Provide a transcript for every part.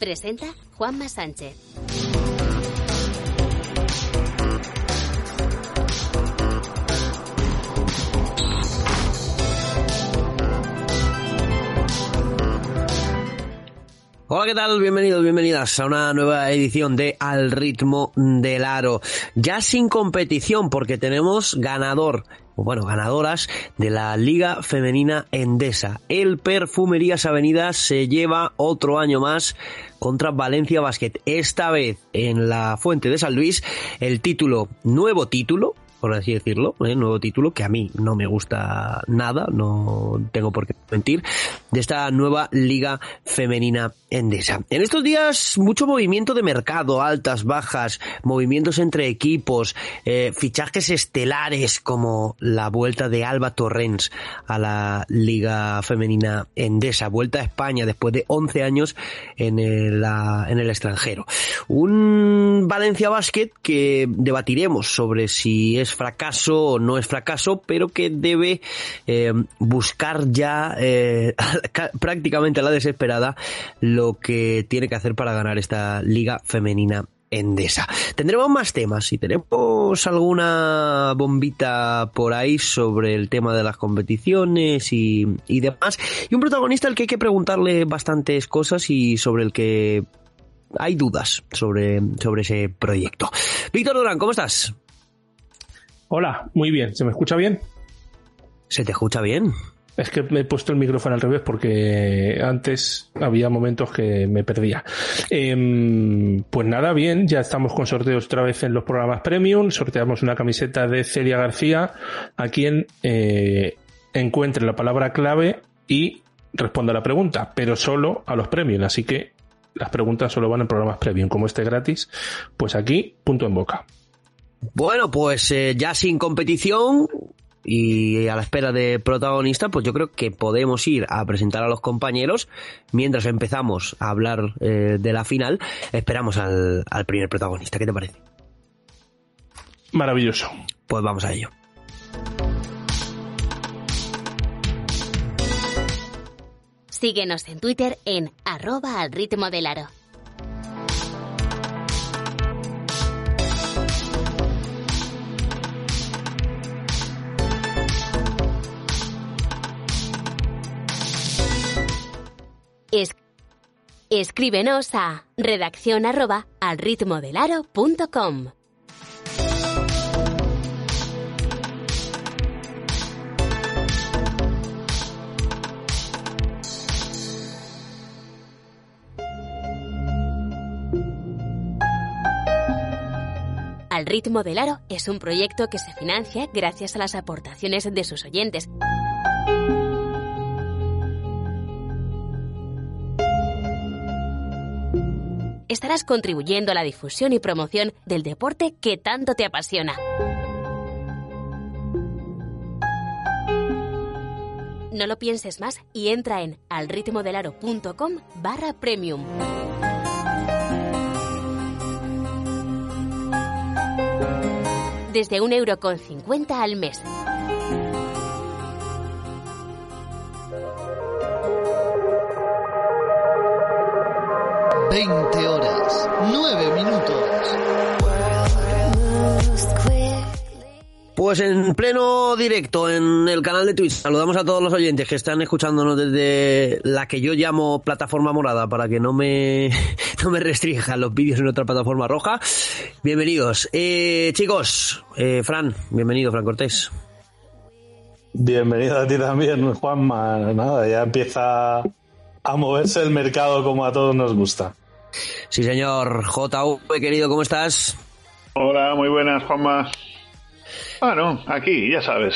Presenta Juanma Sánchez. Hola, ¿qué tal? Bienvenidos, bienvenidas a una nueva edición de Al ritmo del aro. Ya sin competición porque tenemos ganador bueno, ganadoras de la Liga Femenina Endesa. El Perfumerías Avenida se lleva otro año más contra Valencia Basket. Esta vez en la Fuente de San Luis, el título, nuevo título, por así decirlo, ¿eh? nuevo título que a mí no me gusta nada, no tengo por qué mentir, de esta nueva liga femenina endesa. En estos días mucho movimiento de mercado, altas, bajas, movimientos entre equipos, eh, fichajes estelares como la vuelta de Alba Torrens a la liga femenina endesa, vuelta a España después de 11 años en el, en el extranjero. Un Valencia Basket que debatiremos sobre si es fracaso o no es fracaso, pero que debe eh, buscar ya eh, prácticamente a la desesperada lo que tiene que hacer para ganar esta liga femenina Endesa. Tendremos más temas y tenemos alguna bombita por ahí sobre el tema de las competiciones y, y, demás. Y un protagonista al que hay que preguntarle bastantes cosas y sobre el que hay dudas sobre, sobre ese proyecto. Víctor Durán, ¿cómo estás? Hola, muy bien. ¿Se me escucha bien? ¿Se te escucha bien? Es que me he puesto el micrófono al revés porque antes había momentos que me perdía. Eh, pues nada, bien, ya estamos con sorteos otra vez en los programas premium. Sorteamos una camiseta de Celia García a quien eh, encuentre la palabra clave y responda la pregunta, pero solo a los premium. Así que las preguntas solo van en programas premium. Como este gratis, pues aquí, punto en boca. Bueno, pues eh, ya sin competición y a la espera de protagonista, pues yo creo que podemos ir a presentar a los compañeros mientras empezamos a hablar eh, de la final. Esperamos al, al primer protagonista. ¿Qué te parece? Maravilloso. Pues vamos a ello. Síguenos en Twitter en arroba al ritmo del aro. Es- escríbenos a redacción arroba al ritmo del aro.com. Al ritmo del aro es un proyecto que se financia gracias a las aportaciones de sus oyentes. Estarás contribuyendo a la difusión y promoción del deporte que tanto te apasiona. No lo pienses más y entra en alritmodelaro.com barra premium. Desde un euro con cincuenta al mes. Veinte horas, nueve minutos. Pues en pleno directo en el canal de Twitch, saludamos a todos los oyentes que están escuchándonos desde la que yo llamo plataforma morada para que no me, no me restrinjan los vídeos en otra plataforma roja. Bienvenidos. Eh, chicos, eh, Fran, bienvenido, Fran Cortés. Bienvenido a ti también, Juanma. Nada, ya empieza a moverse el mercado como a todos nos gusta. Sí, señor. JV, querido, ¿cómo estás? Hola, muy buenas, Juanma. Bueno, aquí, ya sabes.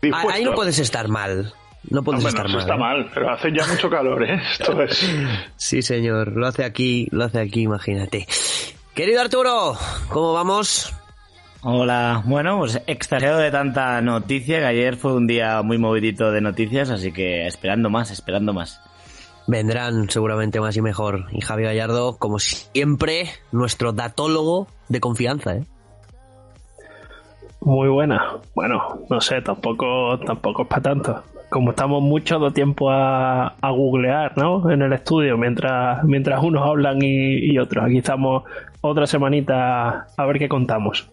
Dispuesto. Ahí no puedes estar mal. No puedes no, estar bueno, mal. está ¿eh? mal, pero hace ya mucho calor, ¿eh? Esto es... Sí, señor. Lo hace aquí, lo hace aquí, imagínate. Querido Arturo, ¿cómo vamos? Hola, bueno, pues extasiado de tanta noticia, que ayer fue un día muy movidito de noticias, así que esperando más, esperando más. Vendrán seguramente más y mejor. Y Javi Gallardo, como siempre, nuestro datólogo de confianza, ¿eh? Muy buena. Bueno, no sé, tampoco, tampoco es para tanto. Como estamos mucho de tiempo a, a, googlear, ¿no? En el estudio, mientras, mientras unos hablan y, y otros. Aquí estamos otra semanita a ver qué contamos.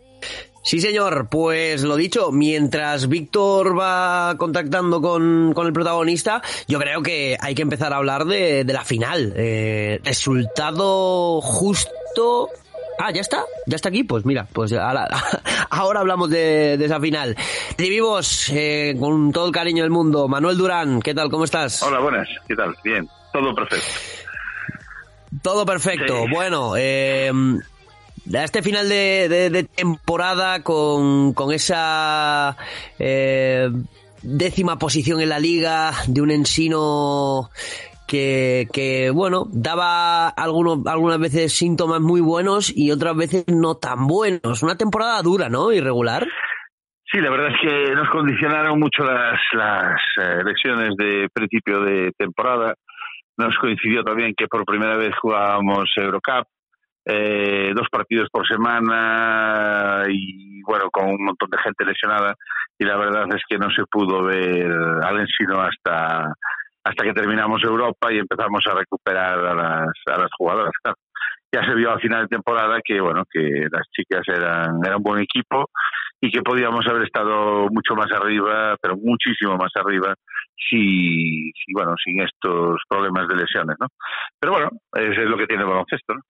Sí, señor. Pues lo dicho, mientras Víctor va contactando con, con, el protagonista, yo creo que hay que empezar a hablar de, de la final. Eh, resultado justo. Ah, ¿ya está? ¿Ya está aquí? Pues mira, pues ahora, ahora hablamos de, de, esa final. Recibimos eh, con todo el cariño del mundo. Manuel Durán, ¿qué tal? ¿Cómo estás? Hola, buenas. ¿Qué tal? Bien. Todo perfecto. Todo perfecto. Sí. Bueno, eh, este final de temporada con, con esa eh, décima posición en la liga de un ensino que, que bueno, daba algunos, algunas veces síntomas muy buenos y otras veces no tan buenos. Una temporada dura, ¿no? Irregular. Sí, la verdad es que nos condicionaron mucho las, las eh, elecciones de principio de temporada. Nos coincidió también que por primera vez jugábamos Eurocup eh, dos partidos por semana y bueno, con un montón de gente lesionada y la verdad es que no se pudo ver al ensino hasta hasta que terminamos Europa y empezamos a recuperar a las, a las jugadoras. Ya se vio al final de temporada que bueno que las chicas eran, eran un buen equipo y que podíamos haber estado mucho más arriba, pero muchísimo más arriba, si, si bueno, sin estos problemas de lesiones, ¿no? Pero bueno, eso es lo que tiene el baloncesto, ¿no?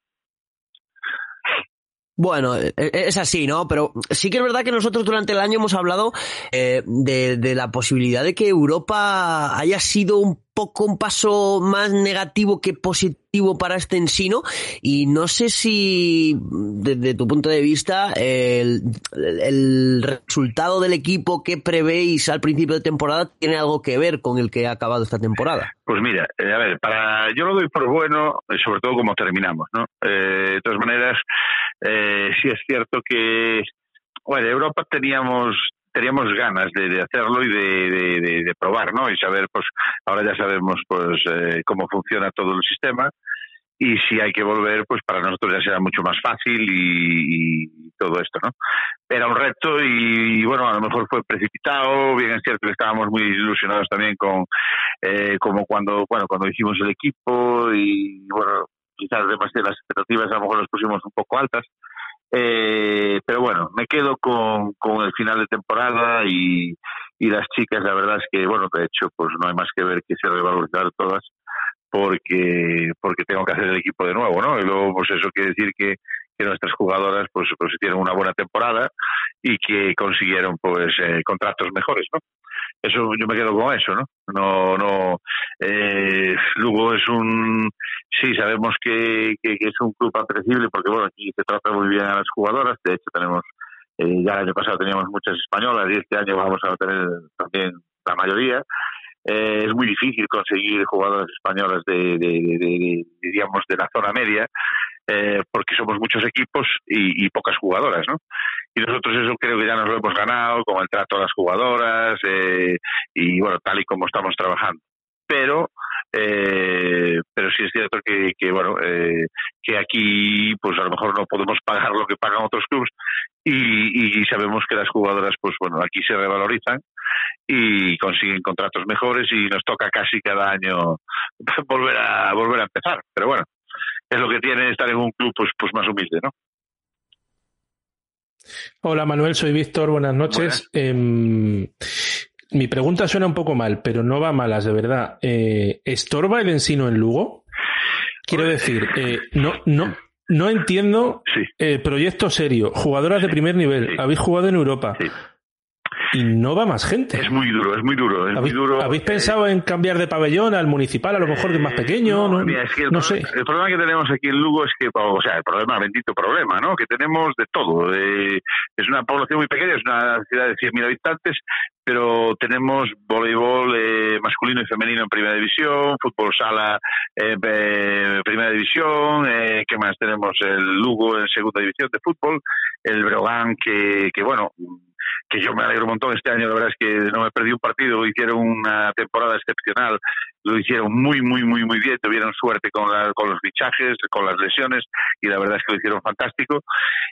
Bueno, es así, ¿no? Pero sí que es verdad que nosotros durante el año hemos hablado eh, de, de, la posibilidad de que Europa haya sido un poco un paso más negativo que positivo para este ensino y no sé si desde tu punto de vista el, resultado del equipo que prevéis al principio de temporada tiene algo que ver con el que ha acabado esta temporada. Pues mira, eh, a ver, para yo lo doy por bueno, sobre todo como terminamos, ¿no? Eh, de todas maneras, eh, sí es cierto que, bueno, Europa teníamos teníamos ganas de, de hacerlo y de, de, de, probar, ¿no? Y saber, pues, ahora ya sabemos, pues, eh, cómo funciona todo el sistema y si hay que volver, pues para nosotros ya será mucho más fácil y, todo esto, ¿no? Era un reto y, y, bueno, a lo mejor fue precipitado, bien es cierto que estábamos muy ilusionados también con, eh, como cuando, bueno, cuando hicimos el equipo y, bueno, quizás demasiadas expectativas a lo mejor las pusimos un poco altas, eh, pero bueno, me quedo con, con el final de temporada y, y las chicas, la verdad es que, bueno, de hecho, pues no hay más que ver que se revalorizaron todas porque porque tengo que hacer el equipo de nuevo, ¿no? Y luego, pues eso quiere decir que, que nuestras jugadoras, pues, pues tienen una buena temporada y que consiguieron, pues, eh, contratos mejores, ¿no? Eso, yo me quedo con eso, ¿no? No, no, eh, es un, sí, sabemos que, que, es un club apetecible porque, bueno, aquí se trata muy bien a las jugadoras, de hecho tenemos, eh, ya el año pasado teníamos muchas españolas y este año vamos a tener también la mayoría, eh, es muy difícil conseguir jugadoras españolas de, de, digamos, de la zona media, eh, porque somos muchos equipos y, y, pocas jugadoras, ¿no? Y nosotros eso creo que ya nos lo hemos ganado con el trato a las jugadoras eh, y, bueno, tal y como estamos trabajando. Pero, eh, pero sí es cierto que, que bueno, eh, que aquí, pues a lo mejor no podemos pagar lo que pagan otros clubes y, y sabemos que las jugadoras, pues bueno, aquí se revalorizan y consiguen contratos mejores y nos toca casi cada año volver a volver a empezar. Pero bueno, es lo que tiene estar en un club pues, pues más humilde, ¿no? Hola Manuel, soy Víctor, buenas noches. Em, mi pregunta suena un poco mal, pero no va malas, de verdad. Eh, ¿Estorba el ensino en Lugo? Quiero decir, eh, no, no, no entiendo eh, proyecto serio, jugadoras de primer nivel, habéis jugado en Europa. Y no va más gente. Es muy duro, es muy duro. Es ¿Habéis, muy duro. ¿habéis pensado en cambiar de pabellón al municipal, a lo mejor que es más pequeño? No, Mira, es que el, no problema, sé. el problema que tenemos aquí en Lugo es que, o sea, el problema, bendito problema, ¿no? Que tenemos de todo. Eh, es una población muy pequeña, es una ciudad de 100.000 habitantes, pero tenemos voleibol eh, masculino y femenino en primera división, fútbol sala eh, en primera división, eh, ¿qué más? Tenemos el Lugo en segunda división de fútbol, el Brogan que, que bueno, que yo me alegro un montón este año, la verdad es que no me perdí un partido, hicieron una temporada excepcional, lo hicieron muy, muy, muy, muy bien, tuvieron suerte con, la- con los fichajes, con las lesiones, y la verdad es que lo hicieron fantástico.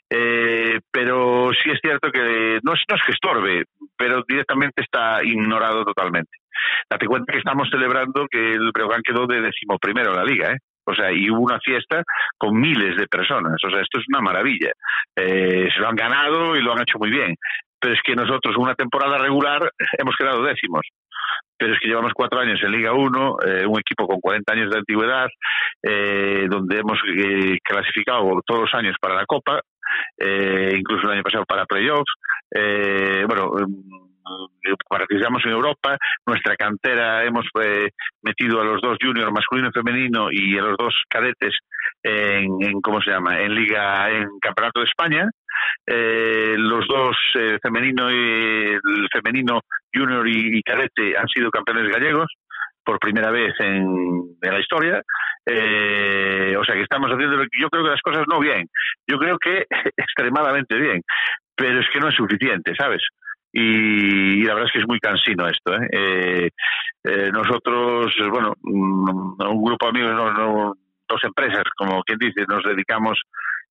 Eh, pero sí es cierto que no es, no es que estorbe, pero directamente está ignorado totalmente. Date cuenta que estamos celebrando que el Breogán quedó de decimoprimero en la liga, ¿eh? O sea, y hubo una fiesta con miles de personas. O sea, esto es una maravilla. Eh, se lo han ganado y lo han hecho muy bien. Pero es que nosotros, una temporada regular, hemos quedado décimos. Pero es que llevamos cuatro años en Liga 1, eh, un equipo con 40 años de antigüedad, eh, donde hemos eh, clasificado todos los años para la Copa, eh, incluso el año pasado para playoffs. Eh, eh, participamos en Europa, nuestra cantera hemos eh, metido a los dos juniors masculino y femenino y a los dos cadetes en, en cómo se llama en liga en campeonato de España. Eh, los dos eh, femenino y el femenino junior y, y cadete han sido campeones gallegos por primera vez en, en la historia. Eh, o sea que estamos haciendo yo creo que las cosas no bien yo creo que extremadamente bien pero es que no es suficiente sabes y, y la verdad es que es muy cansino esto. ¿eh? Eh, eh, nosotros, bueno, mm, un grupo de amigos, no, dos empresas, como quien dice, nos dedicamos,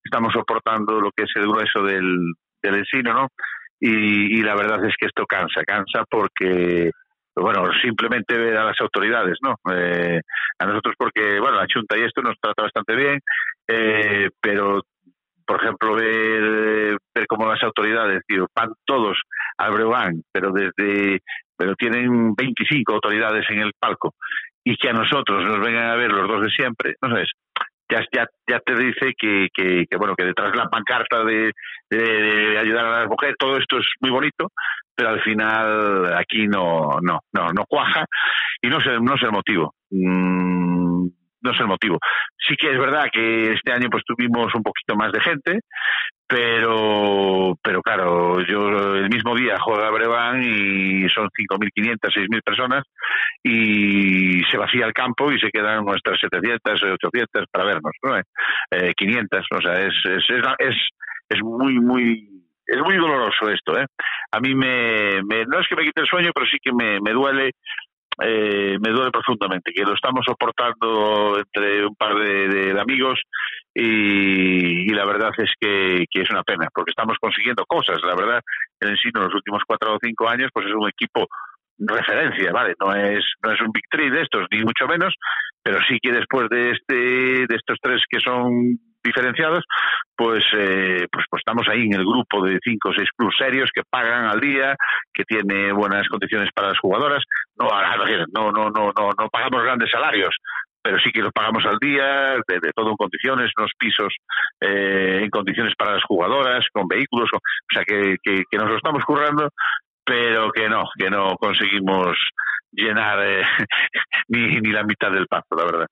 estamos soportando lo que es el grueso del, del ensino, ¿no? Y, la verdad es que esto cansa, cansa porque, bueno, simplemente a las autoridades, ¿no? Eh, a nosotros porque, bueno, la Junta y esto nos trata bastante bien, eh, pero por ejemplo, ver, ver cómo las autoridades, tío, van todos al Breogán, pero desde, pero tienen 25 autoridades en el palco y que a nosotros nos vengan a ver los dos de siempre, no sabes, ya, ya, ya te dice que, que, bueno, que detrás de la pancarta de, de, de ayudar a las mujeres, todo esto es muy bonito, pero al final aquí no, no, no, no cuaja y no sé, no sé el motivo. Mm, no sé el motivo. Sí que es verdad que este año pues tuvimos un poquito más de gente, pero pero claro, yo el mismo día juega Brevan y son 5.500, 6.000 personas y se vacía el campo y se quedan nuestras 700, 800 para vernos, ¿no? Eh, 500, o sea, es, es, es, es, es muy, muy es muy doloroso esto, ¿eh? A mí me, me, no es que me quite el sueño, pero sí que me, me duele eh, me duele profundamente, que lo estamos soportando entre un par de, de, amigos y, y, la verdad es que, que, es una pena, porque estamos consiguiendo cosas. La verdad, el Ensino en los últimos cuatro o cinco años pues es un equipo referencia, ¿vale? No es, no es un Big Three de estos, ni mucho menos, pero sí que después de este de estos tres que son diferenciados, pues, eh, pues, pues estamos ahí en el grupo de cinco o seis clubes serios que pagan al día, que tiene buenas condiciones para las jugadoras. No, no, no, no, no, pagamos grandes salarios, pero sí que los pagamos al día, de, todo en condiciones, unos pisos eh, en condiciones para las jugadoras, con vehículos, o sea que, que, nos lo estamos currando, pero que no, que no conseguimos llenar eh, ni, ni la mitad del pacto, la verdad.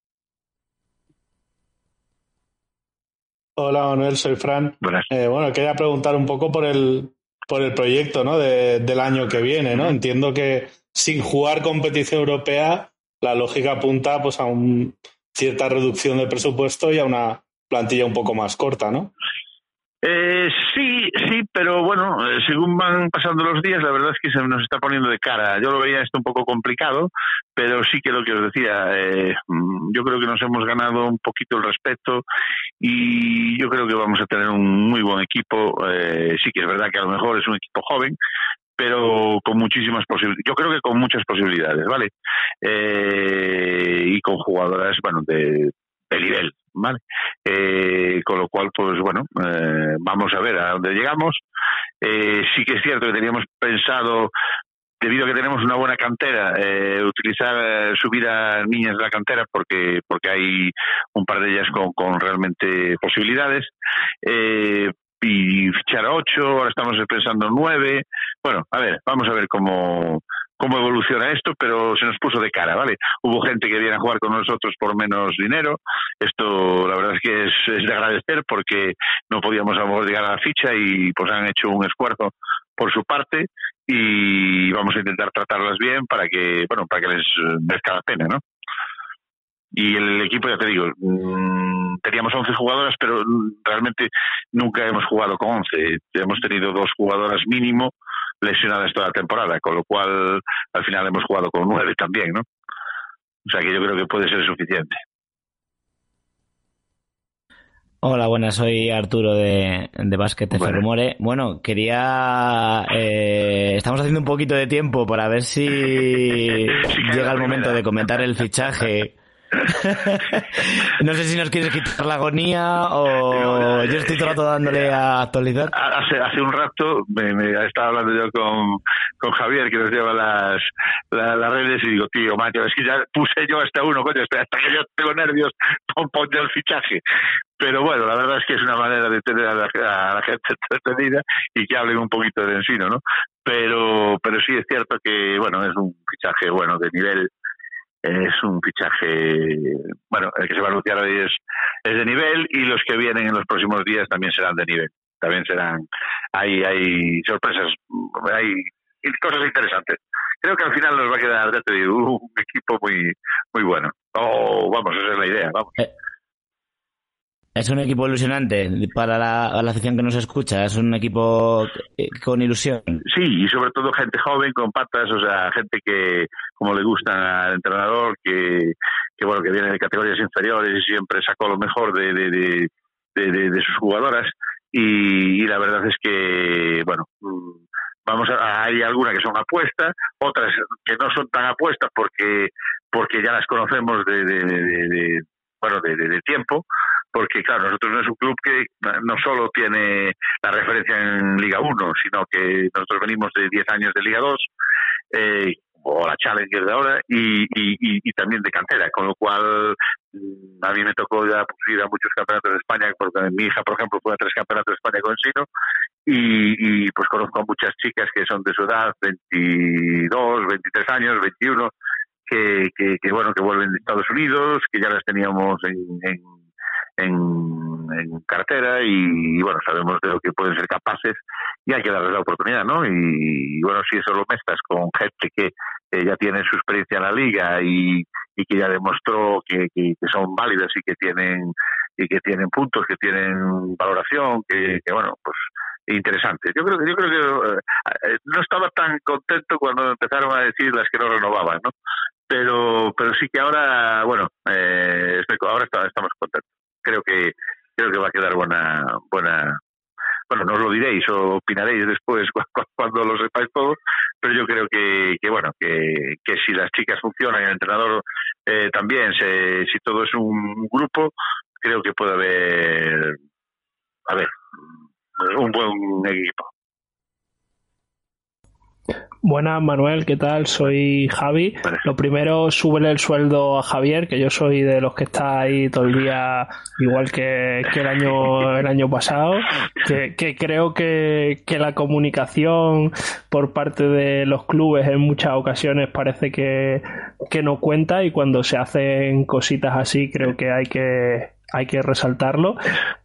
Hola Manuel, soy Fran. Buenas. Eh, bueno, quería preguntar un poco por el, por el proyecto ¿no? De, del año que viene. ¿no? Entiendo que sin jugar competición europea, la lógica apunta pues, a una cierta reducción de presupuesto y a una plantilla un poco más corta, ¿no? Eh, sí, sí, pero bueno, eh, según van pasando los días, la verdad es que se nos está poniendo de cara. Yo lo veía esto un poco complicado, pero sí que lo que os decía, eh, yo creo que nos hemos ganado un poquito el respeto y yo creo que vamos a tener un muy buen equipo. Eh, sí que es verdad que a lo mejor es un equipo joven, pero con muchísimas posibilidades. Yo creo que con muchas posibilidades, ¿vale? Eh, y con jugadoras, bueno, de, de nivel, ¿vale? Eh, con lo cual, pues bueno, eh, vamos a ver a dónde llegamos. Eh, sí que es cierto que teníamos pensado debido a que tenemos una buena cantera, eh, utilizar, eh, subir a niñas de la cantera porque, porque hay un par de ellas con, con realmente posibilidades. Eh, y fichar a ocho, ahora estamos pensando en nueve. Bueno, a ver, vamos a ver cómo, cómo evoluciona esto, pero se nos puso de cara, ¿vale? Hubo gente que viene a jugar con nosotros por menos dinero. Esto, la verdad es que es, es de agradecer porque no podíamos a llegar a la ficha y pues han hecho un esfuerzo por su parte y vamos a intentar tratarlas bien para que, bueno, para que les merezca la pena, ¿no? Y el equipo, ya te digo, mm, teníamos 11 jugadoras, pero realmente nunca hemos jugado con 11. Hemos tenido dos jugadoras mínimo lesionadas toda la temporada, con lo cual al final hemos jugado con 9 también, ¿no? O sea que yo creo que puede ser suficiente. Hola, buenas, soy Arturo de, de Básquet de Ferrumore. Bueno, quería... Eh, estamos haciendo un poquito de tiempo para ver si llega el momento de comentar el fichaje. no sé si nos quieres quitar la agonía o yo estoy todo el rato dándole a actualizar. Hace, hace un rato me, me estaba hablando yo con, con Javier que nos lleva las, la- las redes y digo, tío, macho, es que ya puse yo hasta uno, coño, hasta que yo tengo nervios, pon, pon el fichaje. Pero bueno, la verdad es que es una manera de tener a la, a la gente entretenida y que hablen un poquito de Ensino, ¿no? Pero, pero sí es cierto que, bueno, es un fichaje, bueno, de nivel, es un fichaje, bueno, el que se va a anunciar hoy es, es de nivel y los que vienen en los próximos días también serán de nivel. También serán, hay, hay sorpresas, hay cosas interesantes. Creo que al final nos va a quedar, te digo, un equipo muy, muy bueno. O, vamos, esa es la idea, vamos. Es un equipo ilusionante para la, la afición que nos escucha. Es un equipo eh, con ilusión. Sí, y sobre todo gente joven con patas, o sea, gente que como le gusta al entrenador, que, que bueno, que viene de categorías inferiores y siempre sacó lo mejor de, de, de, de- sus jugadoras. Y, y la verdad es que, bueno, mm, vamos a, hay algunas que son apuestas, otras que no son tan apuestas porque porque ya las conocemos de, bueno de tiempo porque claro nosotros no es un club que no solo tiene la referencia en Liga 1 sino que nosotros venimos de 10 años de Liga 2 eh, o la Challenger de ahora y, y, también de cantera con lo cual mm, a mí me tocó ya pues, ir a muchos campeonatos de España porque mi hija por ejemplo fue a tres campeonatos de España con Sino y, pues conozco a muchas chicas que son de su edad, 22, 23 años, 21, que, que, que, bueno, que vuelven de Estados Unidos, que ya las teníamos en, en, en, en cartera y, bueno, sabemos de lo que pueden ser capaces y hay que darles la oportunidad, ¿no? Y, bueno, si eso lo mezclas con gente que, ya tiene su experiencia en la liga y, y que ya demostró que, que, son válidas y que tienen y que tienen puntos, que tienen valoración, que, que bueno, pues interesante. Yo creo que yo creo que eh, eh, no estaba tan contento cuando empezaron a decir las que no renovaban, ¿no? Pero pero sí que ahora, bueno, eh, ahora estamos contentos. Creo que creo que va a quedar buena buena bueno, no os lo diréis o opinaréis después cu- cu- cuando lo sepáis todo, pero yo creo que, que bueno, que, que si las chicas funcionan y el entrenador eh, también, se, si todo es un grupo, creo que puede haber, a ver, un buen equipo. Buenas, Manuel, ¿qué tal? Soy Javi. Lo primero, súbele el sueldo a Javier, que yo soy de los que está ahí todo el día, igual que, que el año el año pasado. Que, que creo que, que la comunicación por parte de los clubes en muchas ocasiones parece que, que no cuenta y cuando se hacen cositas así creo que hay que hay que resaltarlo.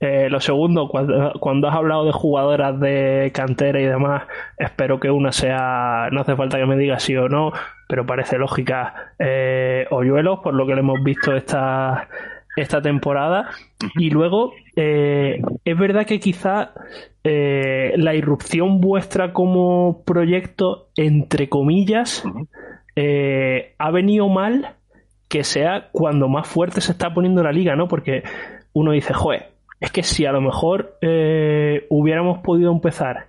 Eh, lo segundo, cuando, cuando has hablado de jugadoras de cantera y demás, espero que una sea, no hace falta que me diga sí o no, pero parece lógica, eh, Hoyuelos, por lo que le hemos visto esta, esta temporada. Y luego, eh, es verdad que quizá eh, la irrupción vuestra como proyecto, entre comillas, ha venido mal que sea cuando más fuerte se está poniendo la liga, ¿no? Porque uno dice, joder, es que si a lo mejor eh, hubiéramos podido empezar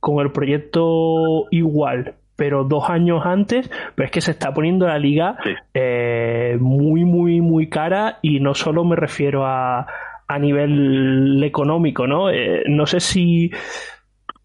con el proyecto igual, pero dos años antes, pero es que se está poniendo la liga eh, muy, muy, muy cara y no solo me refiero a, a nivel económico, ¿no? Eh, no sé si,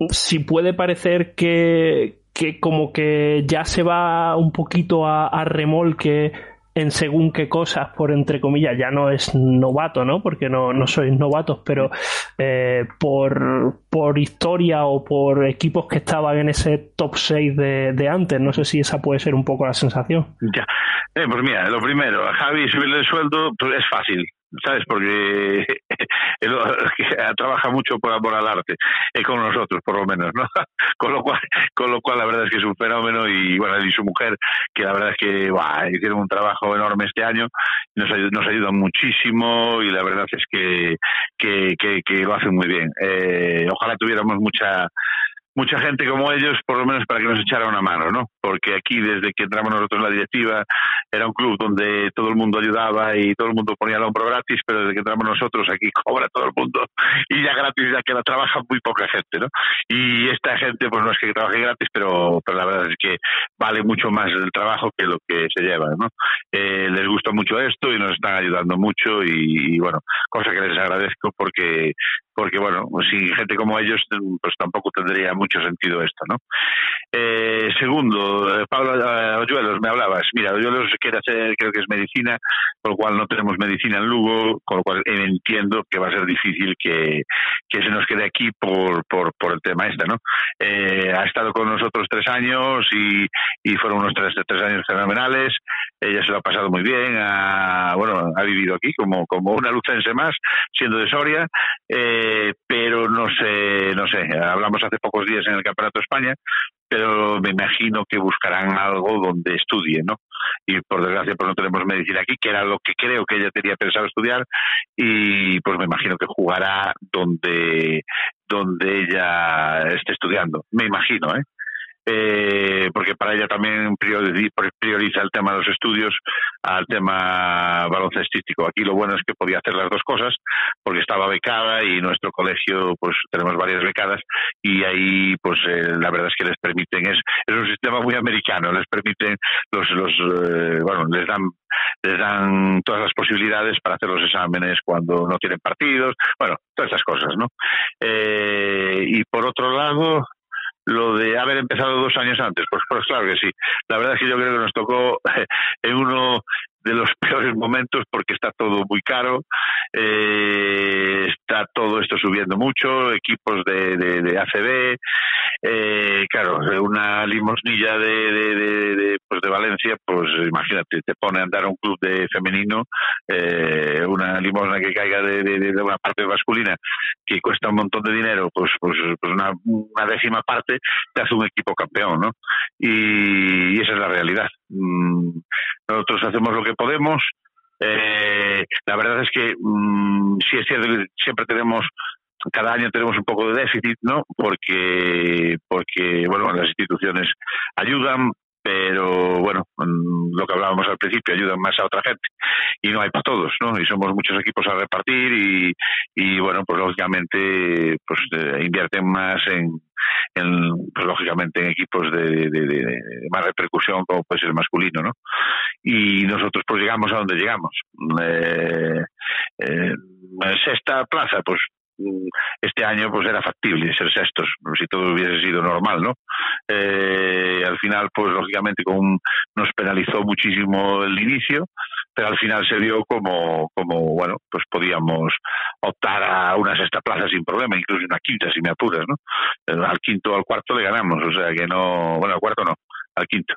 si puede parecer que, que como que ya se va un poquito a, a remolque en según qué cosas, por entre comillas, ya no es novato, ¿no? Porque no, no sois novatos, pero eh, por, por historia o por equipos que estaban en ese top 6 de, de antes. No sé si esa puede ser un poco la sensación. Ya. Eh, pues mira, lo primero, a Javi subirle el sueldo pues es fácil. ¿Sabes? Porque él trabaja mucho por amor al arte, es con nosotros, por lo menos, ¿no? Con lo cual, con lo cual la verdad es que es un fenómeno y bueno, y su mujer, que la verdad es que hicieron un trabajo enorme este año, nos, nos ayudan muchísimo y la verdad es que, que, que, lo hacen muy bien. Eh, ojalá tuviéramos mucha mucha gente como ellos, por lo menos para que nos echara una mano, ¿no? Porque aquí, desde que entramos nosotros en la directiva, era un club donde todo el mundo ayudaba y todo el mundo ponía el hombro gratis, pero desde que entramos nosotros, aquí cobra todo el mundo y ya gratis, ya que la trabaja muy poca gente, ¿no? Y esta gente, pues no es que trabaje gratis, pero, pero la verdad es que vale mucho más el trabajo que lo que se lleva, ¿no? Eh, les gusta mucho esto y nos están ayudando mucho y, bueno, cosa que les agradezco porque porque bueno, sin gente como ellos, pues tampoco tendría mucho sentido esto, ¿no? Eh, segundo, eh, Pablo eh, Oyuelos, me hablabas. Mira, Oyuelos quiere hacer, creo que es medicina, con lo cual no tenemos medicina en Lugo, con lo cual entiendo que va a ser difícil que, que se nos quede aquí por, por, por el tema este, ¿no? Eh, ha estado con nosotros tres años y, y fueron unos tres, tres años fenomenales. Ella se lo ha pasado muy bien, ha, bueno, ha vivido aquí como, como una lucense más, siendo de Soria. Eh, eh, pero no sé, no sé, hablamos hace pocos días en el Campeonato de España, pero me imagino que buscarán algo donde estudie, ¿no? Y por desgracia pues no tenemos medicina aquí, que era lo que creo que ella tenía pensado estudiar y pues me imagino que jugará donde donde ella esté estudiando, me imagino, ¿eh? Eh, porque para ella también prioriza el tema de los estudios al tema baloncestístico. Aquí lo bueno es que podía hacer las dos cosas porque estaba becada y nuestro colegio pues tenemos varias becadas y ahí pues eh, la verdad es que les permiten es es un sistema muy americano les permiten los los eh, bueno les dan les dan todas las posibilidades para hacer los exámenes cuando no tienen partidos bueno todas esas cosas no eh, y por otro lado lo de haber empezado dos años antes, pues, pues claro que sí. La verdad es que yo creo que nos tocó en uno de los peores momentos porque está todo muy caro, eh, está todo esto subiendo mucho, equipos de, de, de ACB, eh, claro, una limosnilla de, de, pues de Valencia, pues imagínate, te pone a andar un club de femenino, eh, una limosna que caiga de, una parte masculina que cuesta un montón de dinero, pues, pues, pues una, una, décima parte te hace un equipo campeón, ¿no? Y, y esa es la realidad. Mm, nosotros hacemos lo que podemos. Eh, la verdad es que mmm, sí es cierto que siempre tenemos cada año tenemos un poco de déficit, ¿no? Porque, porque bueno, las instituciones ayudan, pero bueno, lo que hablábamos al principio, ayudan más a otra gente y no hay para todos, ¿no? Y somos muchos equipos a repartir y, y bueno, pues lógicamente pues eh, invierten más en, pues lógicamente en equipos de, de, más repercusión como puede ser el masculino, ¿no? Y nosotros pues llegamos a donde llegamos. Eh, eh, sexta plaza, pues este año pues era factible ser sextos si todo hubiese sido normal no eh, al final pues lógicamente con nos penalizó muchísimo el inicio pero al final se vio como como bueno pues podíamos optar a una sexta plaza sin problema incluso una quinta si me apuras no eh, al quinto al cuarto le ganamos o sea que no bueno al cuarto no al quinto.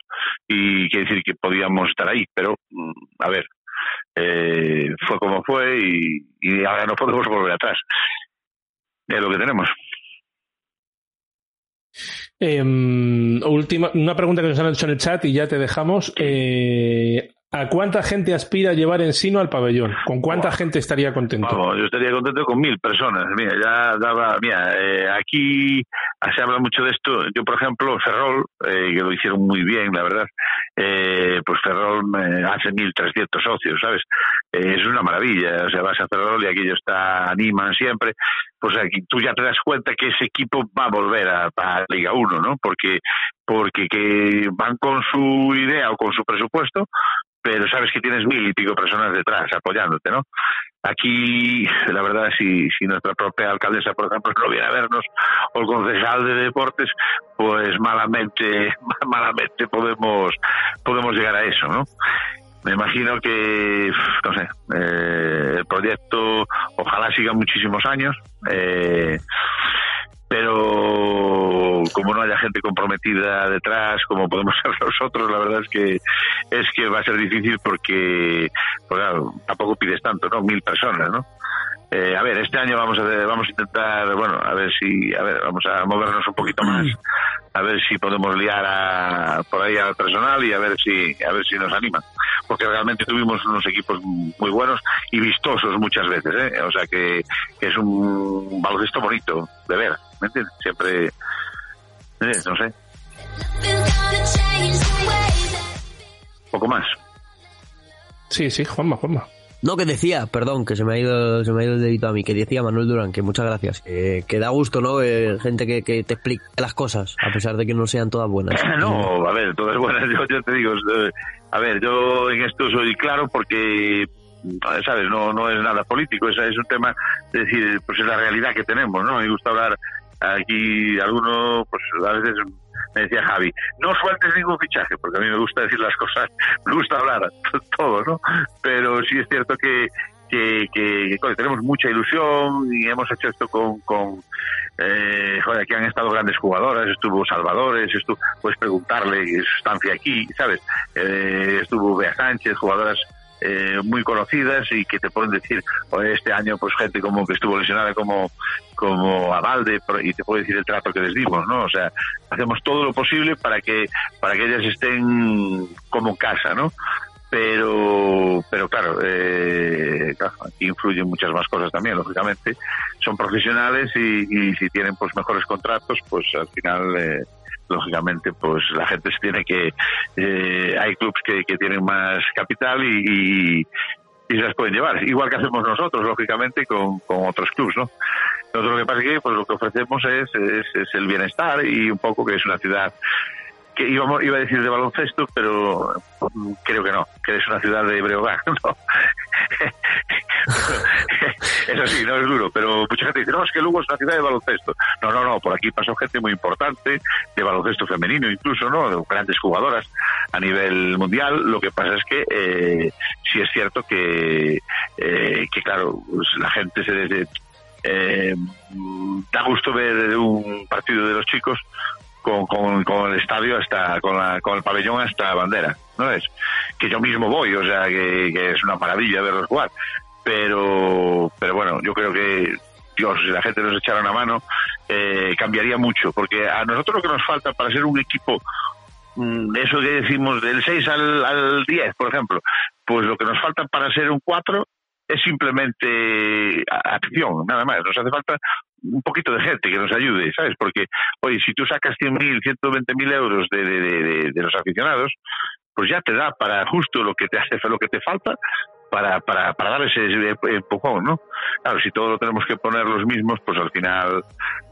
Y quiere decir que podíamos estar ahí pero mm, a ver eh, fue como fue y, ahora no podemos volver atrás es lo que tenemos. Eh, última, una pregunta que nos han hecho en el chat y ya te dejamos. Eh, ¿A cuánta gente aspira a llevar Ensino al pabellón? ¿Con cuánta gente estaría contento? Vamos, yo estaría contento con mil personas. Mira, ya daba, mira, eh, aquí se habla mucho de esto. Yo, por ejemplo, Ferrol, eh, que lo hicieron muy bien, la verdad, eh, pues Ferrol hace 1.300 socios, ¿sabes? Eh, es una maravilla. O sea, vas a Ferrol y aquello está, animan siempre. Pues aquí tú ya te das cuenta que ese equipo va a volver a, a Liga 1, ¿no? Porque porque que van con su idea o con su presupuesto, pero sabes que tienes mil y pico personas detrás apoyándote, ¿no? Aquí, la verdad, si, si nuestra propia alcaldesa, por ejemplo, no viene a vernos, o el concejal de deportes, pues malamente, malamente podemos, podemos llegar a eso, ¿no? Me imagino que, no sé, eh, el proyecto ojalá siga muchísimos años, eh, pero como no haya gente comprometida detrás, como podemos ser nosotros, la verdad es que es que va a ser difícil porque, pues claro, tampoco pides tanto, ¿no? Mil personas, ¿no? Eh, a ver, este año vamos a vamos a intentar, bueno, a ver si, a ver, vamos a movernos un poquito más, a ver si podemos liar a, por ahí al personal y a ver si, a ver si nos animan, porque realmente tuvimos unos equipos muy buenos y vistosos muchas veces, ¿eh? o sea que, que es un baloncesto bonito de ver, ¿me entiendes? Siempre, eh, no sé. Poco más. Sí, sí, Juanma, Juanma. No, que decía, perdón, que se me ha ido, se me ha ido el dedito a mí, que decía Manuel Durán, que muchas gracias. Que, que da gusto, ¿no? Eh, gente que, que te explique las cosas, a pesar de que no sean todas buenas. No, a ver, todas buenas, yo, yo te digo, eh, a ver, yo en esto soy claro porque sabes no no es nada político es, es un tema es decir pues es la realidad que tenemos no me gusta hablar aquí alguno pues a veces me decía Javi, no sueltes ningún fichaje, porque a mí me gusta decir las cosas, me gusta hablar todo, ¿no? Pero sí es cierto que, que, que, que tenemos mucha ilusión y hemos hecho esto con, con eh, joder, aquí han estado grandes jugadoras, estuvo Salvadores, estuvo, puedes preguntarle su estancia aquí, ¿sabes? Eh, estuvo Bea Sánchez, jugadoras eh, muy conocidas y que te pueden decir este año pues gente como que estuvo lesionada como como Avalde y te puede decir el trato que les dimos no o sea hacemos todo lo posible para que para que ellas estén como casa no pero pero claro, eh, aquí influyen muchas más cosas también lógicamente. Son profesionales y, y si tienen pues mejores contratos pues al final eh, lógicamente pues la gente se tiene que eh, hay clubes que, que, tienen más capital y, y, se las pueden llevar. Igual que hacemos nosotros lógicamente con, con otros clubes no nosotros lo que pasa es que pues lo que ofrecemos es, es el bienestar y un poco que es una ciudad que íbamos, iba a decir de baloncesto, pero creo que no, que es una ciudad de Breogán, ¿no? Eso sí, no es duro, pero mucha gente dice, no, es que Lugo es una ciudad de baloncesto. No, no, no, por aquí pasó gente muy importante, de baloncesto femenino incluso, ¿no? De grandes jugadoras a nivel mundial. Lo que pasa es que eh, sí es cierto que, eh, que claro, pues la gente se. Eh, da gusto ver un partido de los chicos con, con, el estadio hasta con, la, con el pabellón hasta bandera no es que yo mismo voy o sea que, que, es una maravilla verlos jugar pero pero bueno yo creo que Dios si la gente nos echara una mano eh, cambiaría mucho porque a nosotros lo que nos falta para ser un equipo mmm, eso que decimos del 6 al, al 10 por ejemplo pues lo que nos falta para ser un 4 es simplemente acción, nada más. Nos hace falta un poquito de gente que nos ayude, ¿sabes? Porque, oye, si tú sacas 100.000, 120.000 euros de, de, de, de, los aficionados, pues ya te da para justo lo que te hace, lo que te falta para, para, para dar ese empujón, ¿no? Claro, si todo lo tenemos que poner los mismos, pues al final,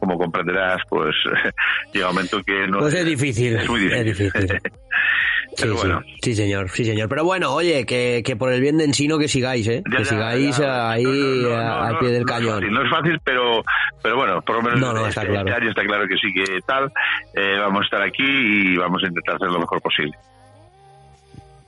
como comprenderás, pues llega un momento que no... Pues es difícil. Es muy difícil. Es difícil. Sí, bueno. sí, sí, señor, sí, señor. Pero bueno, oye, que, que por el bien de Ensino que sigáis, ¿eh? Ya, que sigáis ya. ahí No, no, no, a- no, al pie del es cañón. fácil, no es fácil, pero, pero bueno, por lo menos No, no, está este, claro. este año está claro que sí que tal. Eh, vamos a estar aquí y vamos a intentar hacer lo mejor posible.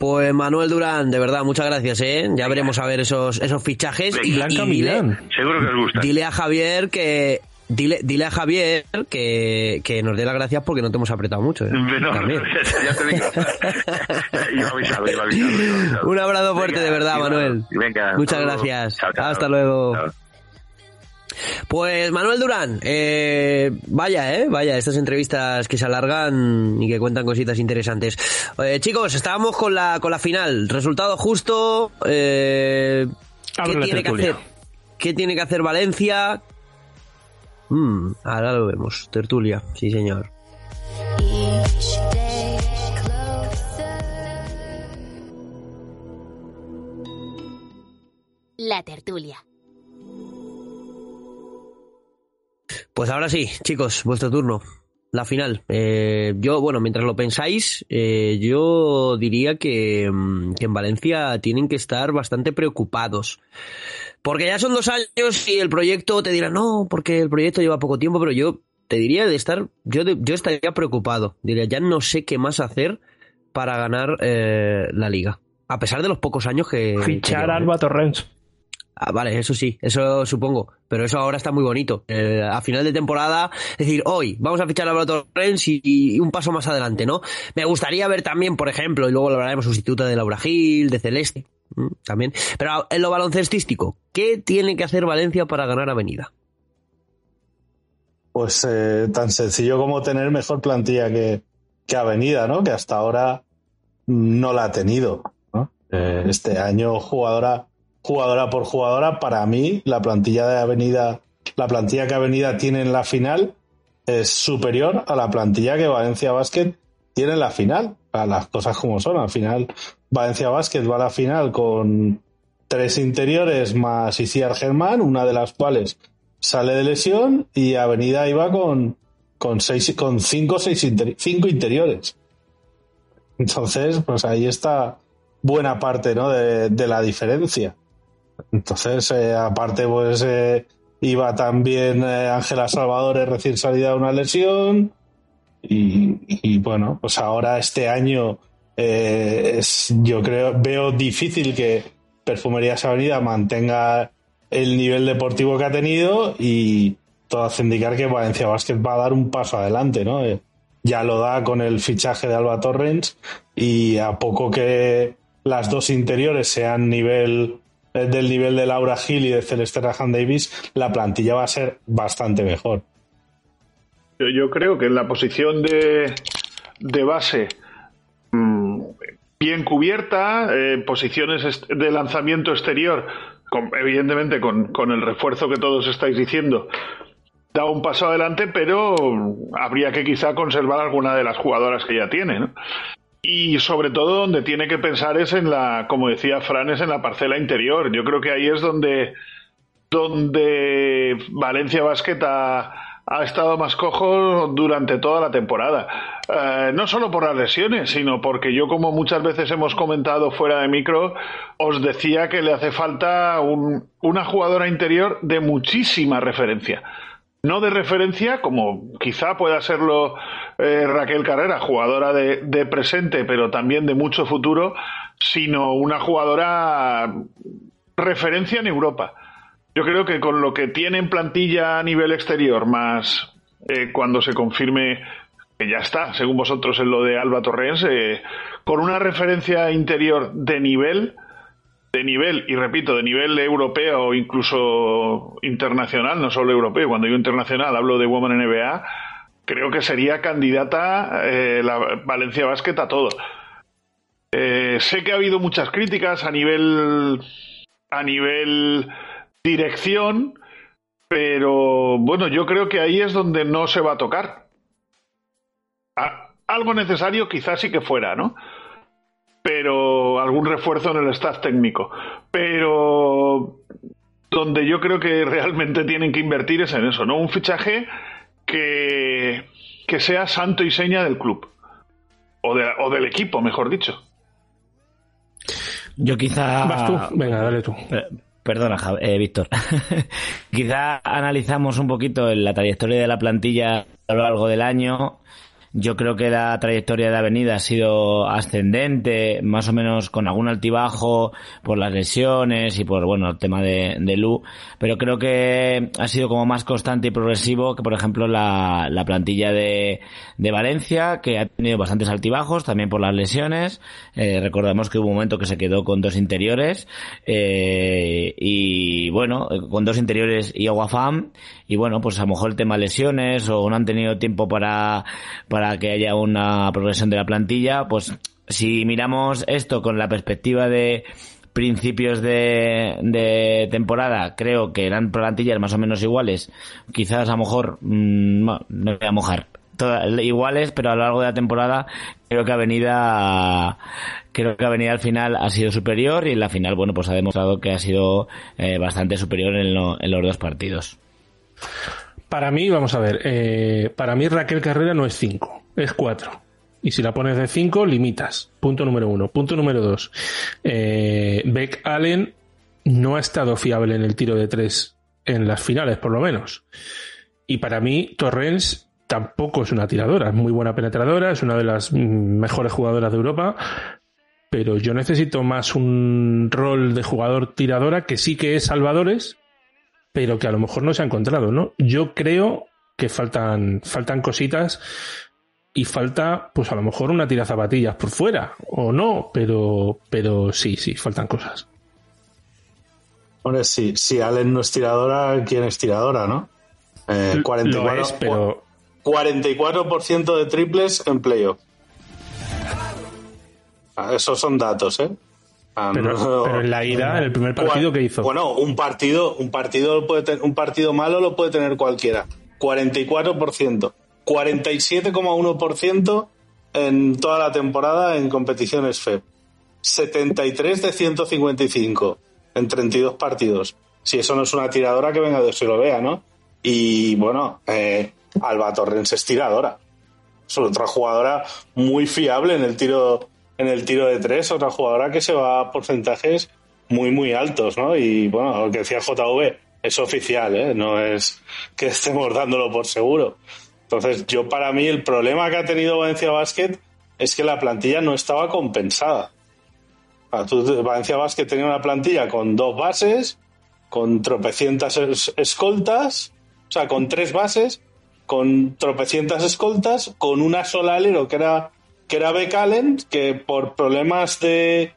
Pues Manuel Durán, de verdad, muchas gracias, ¿eh? Ya veremos a ver esos, esos fichajes. Venga. Y, Blanca y dile, Milán. Seguro que os gusta. dile a Javier que... Dile, dile a Javier que, que nos dé las gracias porque no te hemos apretado mucho, ¿eh? No, También. ya te digo. Iba avisado, iba avisado, iba avisado. Un abrazo fuerte, Venga, de verdad. Manuel. Venga, Muchas gracias. Chao, chao. Hasta luego. Chao. Pues Manuel Durán, eh, vaya, eh, vaya, estas entrevistas que se alargan y que cuentan cositas interesantes. Eh, chicos, estábamos con la, con la final. Resultado justo. Eh, ¿Qué tiene que hacer? ¿Qué tiene que hacer Valencia? Mm, ahora lo vemos. Tertulia, sí señor. La tertulia. Pues ahora sí, chicos, vuestro turno. la final. Eh, yo, bueno, mientras lo pensáis, eh, yo diría que, mm, que, en Valencia tienen que estar bastante preocupados. Porque ya son dos años y el proyecto te dirá, no, porque el proyecto lleva poco tiempo, pero yo te diría de estar, yo, yo estaría preocupado. Diría, ya no sé qué más hacer para ganar eh, la liga. A pesar de los pocos años que... Fichar a Alba Torrens. Ah, vale, eso sí, eso supongo. Pero eso ahora está muy bonito. Eh, a final de temporada, es decir, hoy vamos a fichar a Alberto Renz y, un paso más adelante, ¿no? Me gustaría ver también, por ejemplo, y luego lo hablaremos, sustituta de Laura Gil, de Celeste, también. Pero en lo baloncestístico, ¿qué tiene que hacer Valencia para ganar Avenida? Pues eh, tan sencillo como tener mejor plantilla que, que Avenida, ¿no? Que hasta ahora no la ha tenido. ¿no? Eh, este año jugadora jugadora por jugadora, para mí la plantilla de Avenida, la plantilla que Avenida tiene en la final es superior a la plantilla que Valencia Basket tiene en la final. A las cosas como son. Al final, Valencia Basket va a la final con tres interiores más Isiar Germán, una de las cuales sale de lesión, y Avenida iba con, con seis, con cinco, seis cinco interiores. Entonces, pues ahí está buena parte ¿no? de la diferencia. Entonces, eh, aparte, pues eh, iba también eh, Ángela Salvadores recién salida de una lesión. Y, bueno, pues ahora este año es, yo creo, veo difícil que Perfumerías Avenida mantenga el nivel deportivo que ha tenido y todo hace indicar que Valencia Basket va a dar un paso adelante, ¿no? ya lo da con el fichaje de Alba Torrens y a poco que las dos interiores sean nivel del nivel de Laura Gil y de Celeste Rahan Davis, la plantilla va a ser bastante mejor. Yo, creo que en la posición de, de base mm, bien cubierta, eh, posiciones de lanzamiento exterior, evidentemente con, con, el refuerzo que todos estáis diciendo, da un paso adelante, pero habría que quizá conservar alguna de las jugadoras que ya tiene. Y sobre todo donde tiene que pensar es en la, como decía Fran, es en la parcela interior. Yo creo que ahí es donde, donde Valencia Basket ha, estado más cojo durante toda la temporada. Eh, no solo por las lesiones, sino porque yo, como muchas veces hemos comentado fuera de micro, os decía que le hace falta una jugadora interior de muchísima referencia no de referencia, como quizá pueda serlo eh, Raquel Carrera, jugadora de, presente, pero también de mucho futuro, sino una jugadora referencia en Europa. Yo creo que con lo que tiene en plantilla a nivel exterior, más eh, cuando se confirme que ya está, según vosotros, en lo de Alba Torrens, eh, con una referencia interior de nivel, de nivel, y repito, de nivel europeo o incluso internacional, no solo europeo, cuando digo internacional hablo de Women NBA, creo que sería candidata eh, la Valencia Basket a todo. Eh, sé que ha habido muchas críticas a nivel a nivel dirección, pero bueno, yo creo que ahí es donde no se va a tocar. algo necesario quizás sí que fuera, ¿no? Pero algún refuerzo en el staff técnico. Pero donde yo creo que realmente tienen que invertir es en eso, ¿no? Un fichaje que, que sea santo y seña del club. O, de, o del equipo, mejor dicho. Yo quizá... ¿Vas tú? Venga, dale tú. Eh, perdona, eh, Víctor. quizá analizamos un poquito la trayectoria de la plantilla a lo largo del año yo creo que la trayectoria de Avenida ha sido ascendente, más o menos con algún altibajo por las lesiones y por, bueno, el tema de, de Lu, pero creo que ha sido como más constante y progresivo que, por ejemplo, la, la plantilla de, de Valencia, que ha tenido bastantes altibajos también por las lesiones. Eh, recordemos que hubo un momento que se quedó con dos interiores, eh, y bueno, con dos interiores y Aguafam, y bueno, pues a lo mejor el tema lesiones o no han tenido tiempo para, para que haya una progresión de la plantilla, pues si miramos esto con la perspectiva de principios de, de temporada, creo que eran plantillas más o menos iguales, quizás a lo mejor, mm, no, no voy a mojar, todas, iguales, pero a lo largo de la temporada creo que Avenida creo que Avenida al final ha sido superior y en la final bueno pues ha demostrado que ha sido eh, bastante superior en, en los dos partidos. Para mí, vamos a ver, eh, para mí Raquel Carrera no es 5, es 4. Y si la pones de 5, limitas. Punto número uno. Punto número dos. Eh, Beck Allen no ha estado fiable en el tiro de 3 en las finales, por lo menos. Y para mí, Torrens tampoco es una tiradora. Es muy buena penetradora, es una de las mejores jugadoras de Europa. Pero yo necesito más un rol de jugador tiradora que sí que es salvadores, pero que a lo mejor no se ha encontrado, ¿no? Yo creo que faltan, faltan cositas y falta, pues a lo mejor una tira zapatillas por fuera, o no, pero, pero sí, sí, faltan cosas. Hombre, sí, si Allen no es tiradora, ¿quién es tiradora, no? Eh, 44, es, pero... 44% de triples en playoff. Ah, esos son datos, ¿eh? Pero, en la ida, en el primer partido que hizo. Bueno, un partido, un partido puede un partido malo lo puede tener cualquiera. 44%. 47,1% en toda la temporada en competiciones FEP. 73 de 155 en 32 partidos. Si eso no es una tiradora, que venga de si lo vea, ¿no? Y bueno, eh, Alba Torrens es tiradora. Es otra jugadora muy fiable en el tiro en el tiro de tres, otra jugadora que se va a porcentajes muy, muy altos, ¿no? Y bueno, lo que decía JV es oficial, ¿eh? No es que estemos dándolo por seguro. Entonces, yo para mí el problema que ha tenido Valencia Basket es que la plantilla no estaba compensada. Valencia Basket tenía una plantilla con dos bases, con tropecientas escoltas, o sea, con tres bases, con tropecientas escoltas, con una sola alero que era que era Becalen, que por problemas de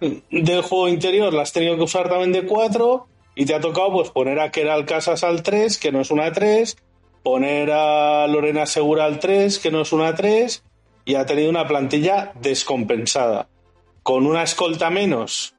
del juego interior las has tenido que usar también de 4 y te ha tocado pues poner a Keral Casas al 3, que no es una 3, poner a Lorena Segura al 3, que no es una 3, y ha tenido una plantilla descompensada. Con una escolta menos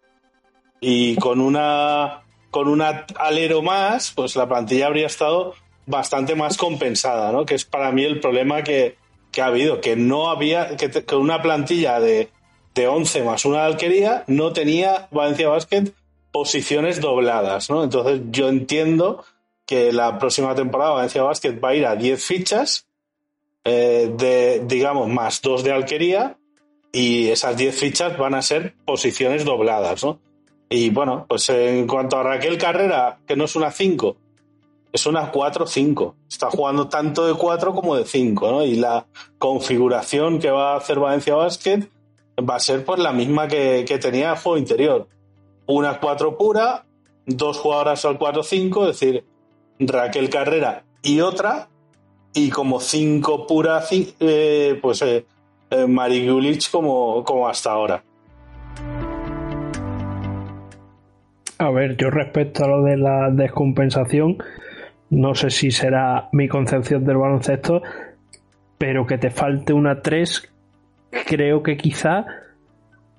y con una con un alero más, pues la plantilla habría estado bastante más compensada, ¿no? Que es para mí el problema que, que ha habido, que no había, que, que una plantilla de, de 11 más una alquería no tenía Valencia Basket posiciones dobladas, ¿no? Entonces yo entiendo que la próxima temporada Valencia Basket va a ir a 10 fichas, eh, de, digamos, más dos de alquería, y esas 10 fichas van a ser posiciones dobladas, ¿no? Y bueno, pues en cuanto a Raquel Carrera, que no es una 5, es una 4-5. Está jugando tanto de 4 como de 5, ¿no? Y la configuración que va a hacer Valencia Basket va a ser pues la misma que, tenía el juego interior. Una 4 pura, dos jugadoras al 4-5, es decir, Raquel Carrera y otra, y como 5 pura, eh, pues eh, eh, Mari Gulich como, como hasta ahora. A ver, yo respecto a lo de la descompensación, no sé si será mi concepción del baloncesto, pero que te falte una 3, creo que quizá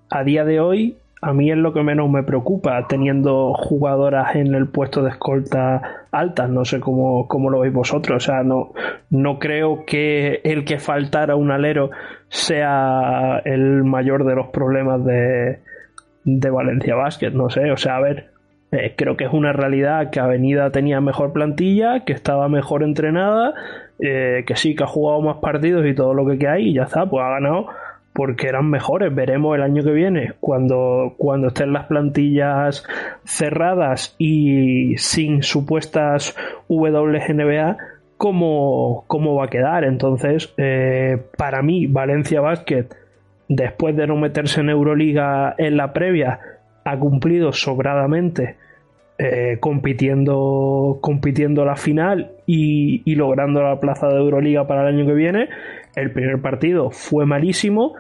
a día de hoy a mí es lo que menos me preocupa, teniendo jugadoras en el puesto de escolta altas, no sé cómo, cómo lo veis vosotros, o sea, no, no creo que el que faltara un alero sea el mayor de los problemas de, de Valencia Basket, no sé, o sea, a ver, eh, creo que es una realidad que Avenida tenía mejor plantilla, que estaba mejor entrenada, eh, que sí, que ha jugado más partidos y todo lo que hay y ya está, pues ha ganado porque eran mejores. Veremos el año que viene, cuando, cuando estén las plantillas cerradas y sin supuestas WNBA, cómo, cómo va a quedar. Entonces, eh, para mí, Valencia Basket, después de no meterse en Euroliga en la previa, ha cumplido sobradamente eh, compitiendo, compitiendo la final y, logrando la plaza de Euroliga para el año que viene. El primer partido fue malísimo.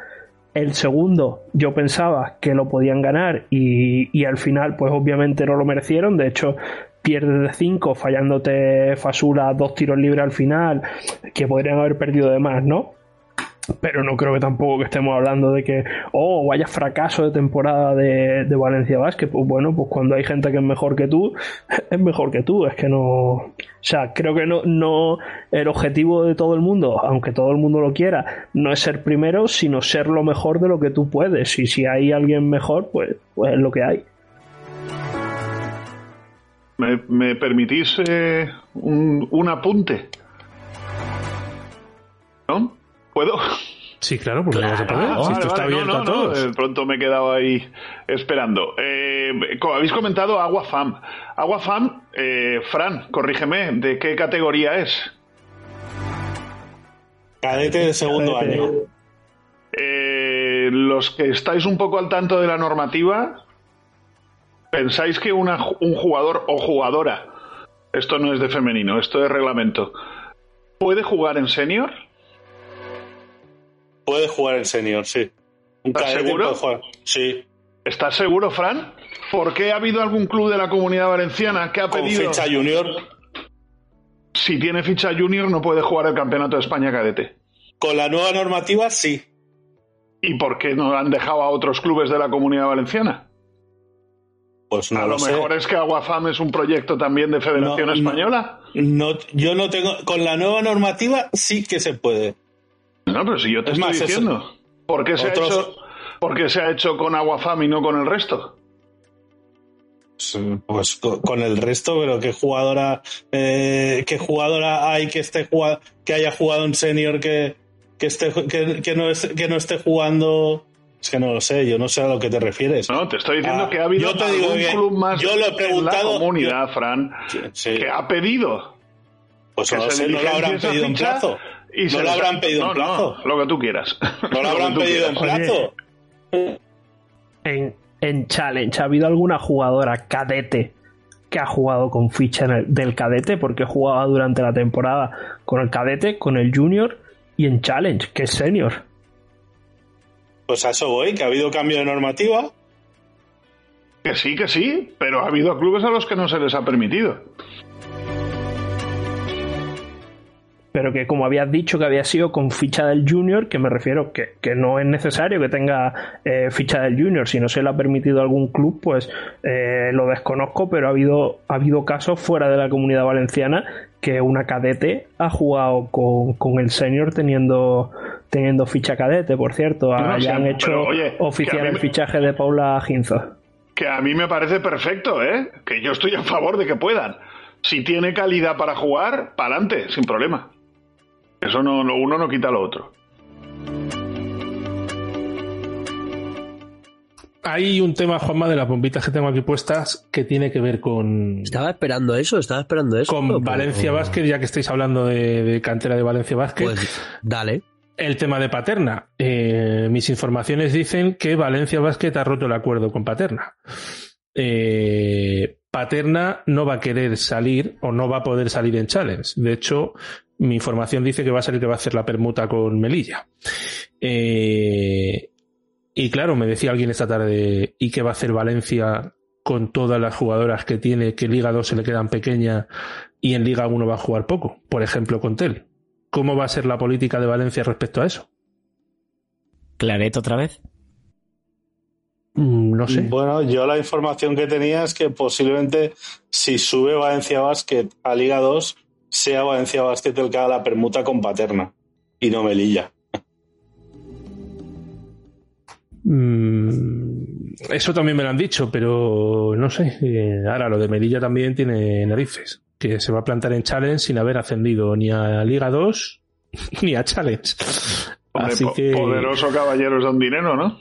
El segundo yo pensaba que lo podían ganar y, y al final pues obviamente no lo merecieron. De hecho pierdes de 5 fallándote Fasula dos tiros libres al final que podrían haber perdido de más, ¿no? Pero no creo que tampoco que estemos hablando de que, oh, vaya fracaso de temporada de, Valencia Basket. Pues bueno, pues cuando hay gente que es mejor que tú, es mejor que tú. Es que no. O sea, creo que no, no. El objetivo de todo el mundo, aunque todo el mundo lo quiera, no es ser primero, sino ser lo mejor de lo que tú puedes. Y si hay alguien mejor, pues, pues es lo que hay. ¿Me, me permitís eh, un, un apunte? ¿No? ¿Puedo? Sí, claro, porque no vas a poder. Ah, si vale, esto está vale, abierto no, a no, todos. no, de pronto me he quedado ahí esperando. Eh, habéis comentado Agua Fam. Agua Fam, eh, Fran, corrígeme, ¿de qué categoría es? Cadete de segundo Cadete. año. Eh, los que estáis un poco al tanto de la normativa, ¿pensáis que una un jugador o jugadora, esto no es de femenino, esto es reglamento, puede jugar en senior? Puede jugar en senior, sí. Un ¿Estás seguro? puede jugar. Sí. ¿Estás seguro, Fran? ¿Por qué ha habido algún club de la comunidad valenciana que ha Con pedido... ficha junior. Si tiene ficha junior no puede jugar el Campeonato de España cadete. Con la nueva normativa, sí. ¿Y por qué no han dejado a otros clubes de la comunidad valenciana? Pues no a lo, lo, sé. mejor es que Aguafam es un proyecto también de Federación No, no. Española. No, yo no tengo. Con la nueva normativa sí que se puede. No, pero si yo te Es estoy más, eso- diciendo. ¿Por qué, se ha hecho, ¿Por qué se ha hecho con Aguafam y no con el resto? Pues co- con el resto, pero qué jugadora, eh, qué jugadora hay que esté que haya jugado en senior que, que esté que, que no es- que no esté jugando. Es que no lo sé, yo no sé a lo que te refieres. No, te estoy diciendo Ah, que ha habido yo te digo algún que club más yo lo he en preguntado, la comunidad, Fran, Sí. que ha pedido. Pues que no lo se sé, no lo habrán pedido en ficha plazo. Y se No lo habrán pedido en No, plazo. No, lo que tú quieras. No lo habrán pedido en plazo. En, en Challenge, ¿ha habido alguna jugadora cadete que ha jugado con ficha en el- del cadete? Porque jugaba durante la temporada con el cadete, con el junior y en Challenge, que es senior. Pues a eso voy, que ha habido cambio de normativa. Que sí, que sí, pero ha habido clubes a los que no se les ha permitido. Pero que como habías dicho que había sido con ficha del junior, que me refiero que, que no es necesario que tenga eh, ficha del junior, si no se le ha permitido algún club, pues eh, lo desconozco, pero ha habido, ha habido casos fuera de la comunidad valenciana que una cadete ha jugado con, con el senior teniendo, teniendo ficha cadete, por cierto. No, ya sí, han hecho pero, oye, oficial el me- fichaje de Paula Ginza. Que a mí me parece perfecto, ¿eh? Que yo estoy a favor de que puedan. Si tiene calidad para jugar, para adelante, sin problema. Eso no, uno no quita lo otro. Hay un tema, Juanma, de las bombitas que tengo aquí puestas que tiene que ver con, Estaba esperando eso, estaba esperando eso. con pero- Valencia Basket, ya que estáis hablando de, de cantera de Valencia Basket. Pues dale. El tema de Paterna. Eh, mis informaciones dicen que Valencia Basket ha roto el acuerdo con Paterna. Eh, Paterna no va a querer salir o no va a poder salir en Challenge. De hecho, mi información dice que va a salir que va a hacer la permuta con Melilla. Eh, y claro, me decía alguien esta tarde, ¿y qué va a hacer Valencia con todas las jugadoras que tiene, que Liga 2 se le quedan pequeñas y en Liga 1 va a jugar poco? Por ejemplo, con Tel. ¿Cómo va a ser la política de Valencia respecto a eso? ¿Claret otra vez? Mm, No sé. Bueno, yo la información que tenía es que posiblemente si sube Valencia Basket a Liga 2, sea Valencia Basket el que haga la permuta con Paterna y no Melilla. Mm, Eso también me lo han dicho, pero no sé. Eh, Ahora lo de Melilla también tiene narices. Que se va a plantar en Challenge sin haber ascendido ni a Liga 2 ni a Challenge. Hombre, Así po- que, poderoso caballero es don dinero, ¿no?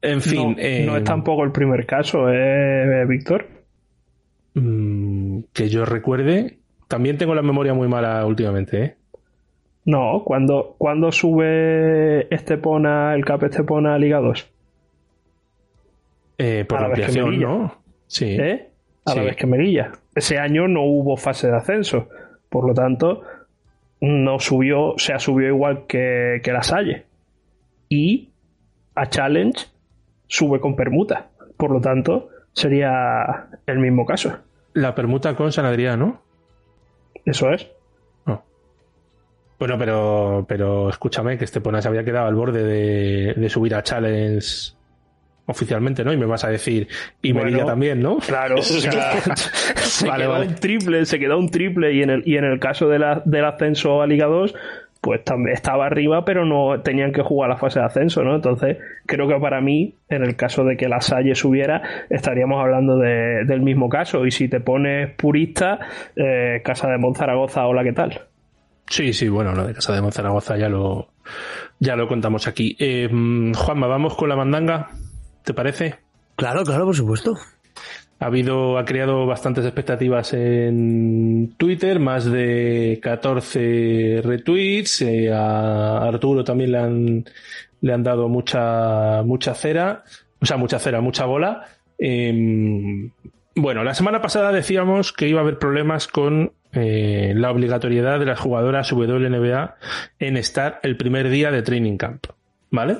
en fin. no, eh, no es tampoco el primer caso, ¿eh, Víctor? mm, que yo recuerde. También tengo la memoria muy mala últimamente, ¿eh? No, cuando, cuando sube Estepona, el CAP Estepona a Liga 2. Eh, por A la ampliación. ¿no? Sí. ¿eh? A la vez que Melilla. Ese año no hubo fase de ascenso. Por lo tanto, no subió, o sea, subió igual que, que la Salle. Y a Challenge sube con permuta. Por lo tanto, sería el mismo caso. La permuta con San Adrián, ¿no? Eso es. Bueno, pero, pero escúchame, que Estepona se había quedado al borde de, de subir a Challenge oficialmente, ¿no? Y me vas a decir, y Bueno, Melilla también, ¿no? Claro, o sea, se Vale, quedó vale. un triple, se quedó un triple y en el, y en el caso de la- del ascenso a Liga 2 pues también estaba arriba, pero no tenían que jugar la fase de ascenso, ¿no? Entonces, creo que para mí, en el caso de que la Salle subiera, estaríamos hablando del mismo caso. Y si te pones purista, eh, Casa de Monzaragoza, hola, ¿qué tal? Sí, sí, bueno, lo de Casa de Monzaragoza ya lo, ya lo contamos aquí. Eh, Juanma, vamos con la mandanga, ¿te parece? Claro, claro, por supuesto. Ha habido, ha creado bastantes expectativas en Twitter, más de 14 retweets. Eh, a Arturo también le han, le han dado mucha, mucha cera, o sea, mucha cera, mucha bola. Em, bueno, la semana pasada decíamos que iba a haber problemas con eh, la obligatoriedad de las jugadoras WNBA en estar el primer día de training camp, ¿vale?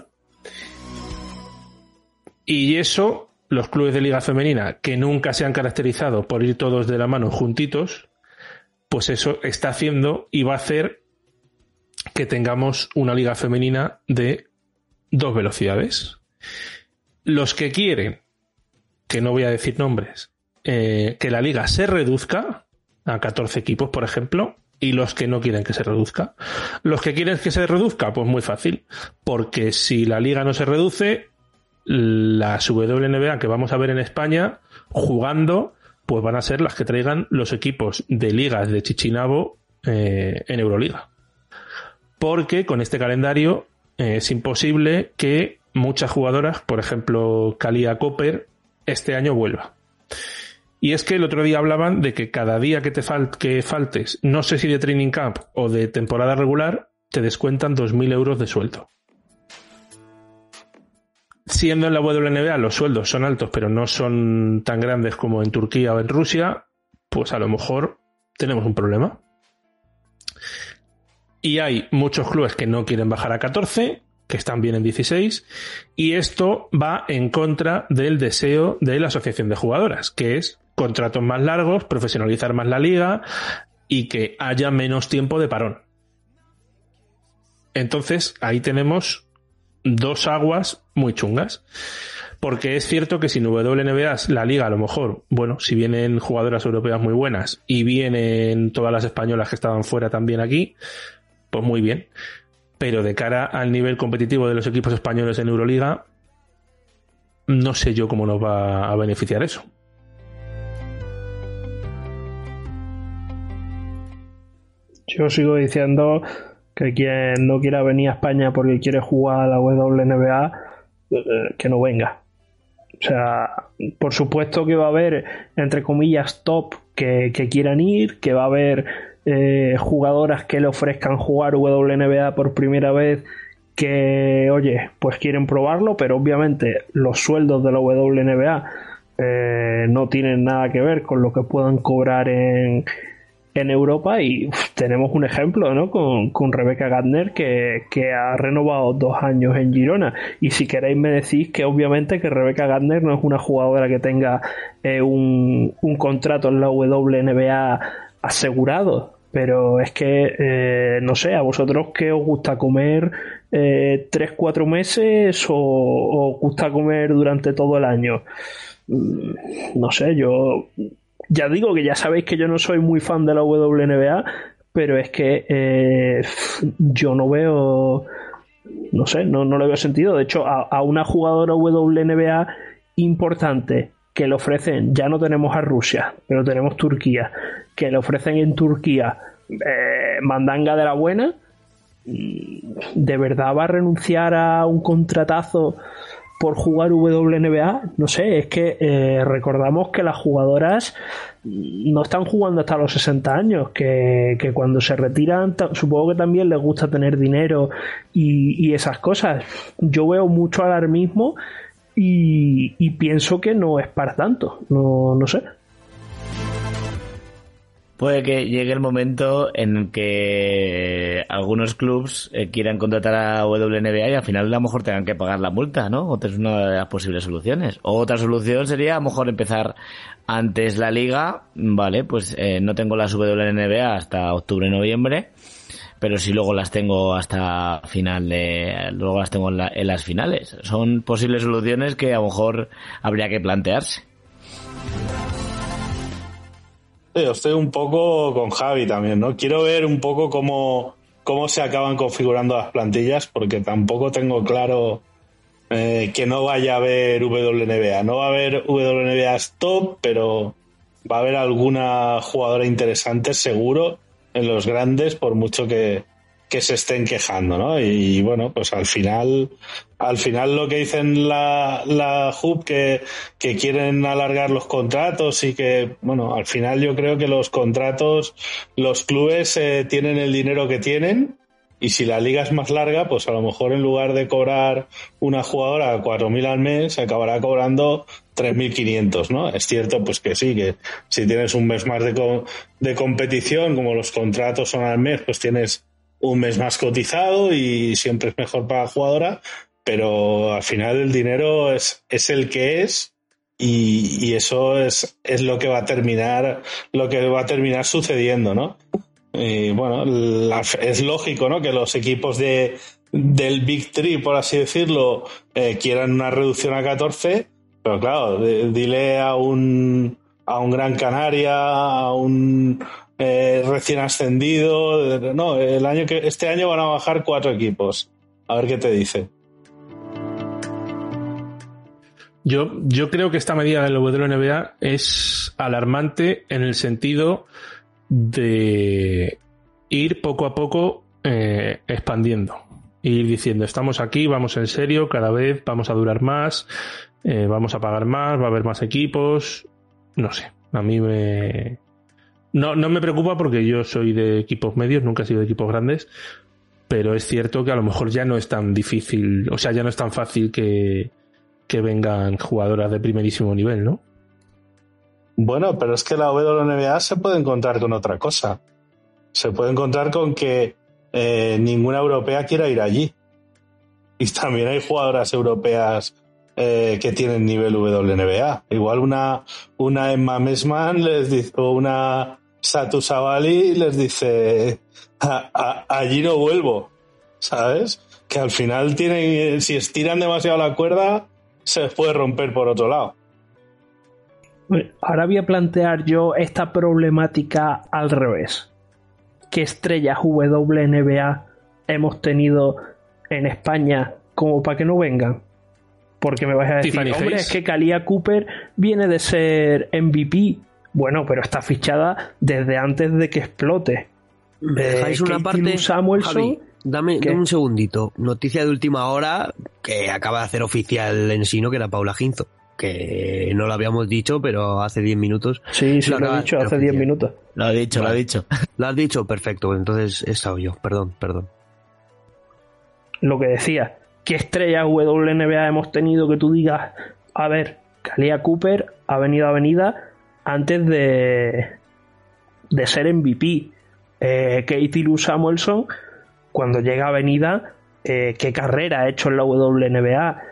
Y eso los clubes de liga femenina que nunca se han caracterizado por ir todos de la mano juntitos, pues eso está haciendo y va a hacer que tengamos una liga femenina de dos velocidades. Los que quieren, que no voy a decir nombres, eh, que la liga se reduzca a 14 equipos, por ejemplo, y los que no quieren que se reduzca. Los que quieren que se reduzca, pues muy fácil, porque si la liga no se reduce, las WNBA que vamos a ver en España jugando, pues van a ser las que traigan los equipos de ligas de Chichinabo eh, en Euroliga. Porque con este calendario eh, es imposible que muchas jugadoras, por ejemplo, Kalia Copper, este año vuelva. Y es que el otro día hablaban de que cada día que te que faltes, no sé si de training camp o de temporada regular, te descuentan 2.000 euros de sueldo siendo en la WNBA los sueldos son altos, pero no son tan grandes como en Turquía o en Rusia, pues a lo mejor tenemos un problema. Y hay muchos clubes que no quieren bajar a 14, que están bien en 16, y esto va en contra del deseo de la Asociación de Jugadoras, que es contratos más largos, profesionalizar más la liga y que haya menos tiempo de parón. Entonces, ahí tenemos dos aguas muy chungas. Porque es cierto que sin WNBA la liga a lo mejor, bueno, si vienen jugadoras europeas muy buenas y vienen todas las españolas que estaban fuera también aquí, pues muy bien. Pero de cara al nivel competitivo de los equipos españoles en Euroliga, no sé yo cómo nos va a beneficiar eso. Yo sigo diciendo que quien no quiera venir a España porque quiere jugar a la WNBA, que no venga. O sea, por supuesto que va a haber, entre comillas, top que, quieran ir, que va a haber eh, jugadoras que le ofrezcan jugar WNBA por primera vez que, oye, pues quieren probarlo, pero obviamente los sueldos de la WNBA eh, no tienen nada que ver con lo que puedan cobrar en, en Europa y tenemos un ejemplo ¿no? con, con Rebecca Gardner que, ha renovado dos años en Girona. Y si queréis me decís que obviamente que Rebecca Gardner no es una jugadora que tenga eh, un, contrato en la WNBA asegurado. Pero es que eh, no sé a vosotros qué os gusta comer eh, tres cuatro meses o os gusta comer durante todo el año mm, no sé yo ya digo que ya sabéis que yo no soy muy fan de la WNBA, pero es que eh, yo no veo, no sé, no, le veo sentido. De hecho, a, una jugadora WNBA importante que le ofrecen, ya no tenemos a Rusia, pero tenemos Turquía, que le ofrecen en Turquía eh, mandanga de la buena, ¿de verdad va a renunciar a un contratazo por jugar WNBA, no sé, es que eh, recordamos que las jugadoras no están jugando hasta los 60 años, que, cuando se retiran supongo que también les gusta tener dinero y, esas cosas. Yo veo mucho alarmismo y, y pienso que no es para tanto, no, no sé. Puede que llegue el momento en que algunos clubs eh, quieran contratar a WNBA y al final a lo mejor tengan que pagar la multa, ¿no? Otra es una de las posibles soluciones. otra solución sería a lo mejor empezar antes la liga, vale, pues eh, no tengo las WNBA hasta octubre-noviembre, pero si luego las tengo hasta final de, luego las tengo en las finales. Son posibles soluciones que a lo mejor habría que plantearse estoy un poco con Javi también, ¿no? Quiero ver un poco cómo, cómo se acaban configurando las plantillas, porque tampoco tengo claro eh, que no vaya a haber WNBA. No va a haber WNBA top, pero va a haber alguna jugadora interesante seguro en los grandes, por mucho que, que se estén quejando, ¿no? Y, bueno, pues al final, al final lo que dicen la, la HUB que, que quieren alargar los contratos y que, bueno, al final yo creo que los contratos, los clubes eh, tienen el dinero que tienen y si la liga es más larga, pues a lo mejor en lugar de cobrar una jugadora 4.000 al mes, acabará cobrando 3.500, ¿no? Es cierto, pues que sí, que si tienes un mes más de, de competición, como los contratos son al mes, pues tienes un mes más cotizado y siempre es mejor para la jugadora, pero al final el dinero es, es el que es y, y, eso es, es lo que va a terminar, lo que va a terminar sucediendo, ¿no? Y bueno, es lógico, ¿no? Que los equipos de, del Big Three, por así decirlo, eh, quieran una reducción a 14, pero claro, dile a un, a un Gran Canaria, a un, eh, recién ascendido. No, el año que este año van a bajar cuatro equipos. A ver qué te dice. Yo, yo creo que esta medida del WNBA es alarmante en el sentido de ir poco a poco eh, expandiendo. Ir diciendo, estamos aquí, vamos en serio, cada vez vamos a durar más, eh, vamos a pagar más, va a haber más equipos. No sé, a mí me, no, no me preocupa porque yo soy de equipos medios, nunca he sido de equipos grandes, pero es cierto que a lo mejor ya no es tan difícil, o sea, ya no es tan fácil que, que vengan jugadoras de primerísimo nivel, ¿no? Bueno, pero es que la WNBA se puede encontrar con otra cosa. Se puede encontrar con que eh, ninguna europea quiera ir allí. Y también hay jugadoras europeas eh, que tienen nivel WNBA. Igual una, una Emma Mesman les dice, o una Satu Savali les dice, allí no vuelvo, ¿sabes? Que al final tienen, si estiran demasiado la cuerda, se puede romper por otro lado. Ahora voy a plantear yo esta problemática al revés. ¿Qué estrellas WNBA hemos tenido en España como para que no vengan? Porque me vais a decir, hombre, es que Kalia Cooper viene de ser MVP. Bueno, pero está fichada desde antes de que explote. ¿Me dejáis una parte? Samuelson, dame, un segundito. Noticia de última hora que acaba de hacer oficial en Sino, que era Paula Ginzo. Que no lo habíamos dicho, pero hace 10 minutos. Sí, sí, lo, he dicho hace 10 minutos. Lo ha dicho, lo ha dicho. Lo has dicho, perfecto. Entonces he estado yo. Perdón, perdón. Lo que decía, ¿Qué estrellas WNBA hemos tenido que tú digas, a ver, Kalia Cooper ha venido a Avenida antes de, de ser MVP? Eh, Katie Lou Samuelson, cuando llega a Avenida, eh, ¿qué carrera ha hecho en la WNBA?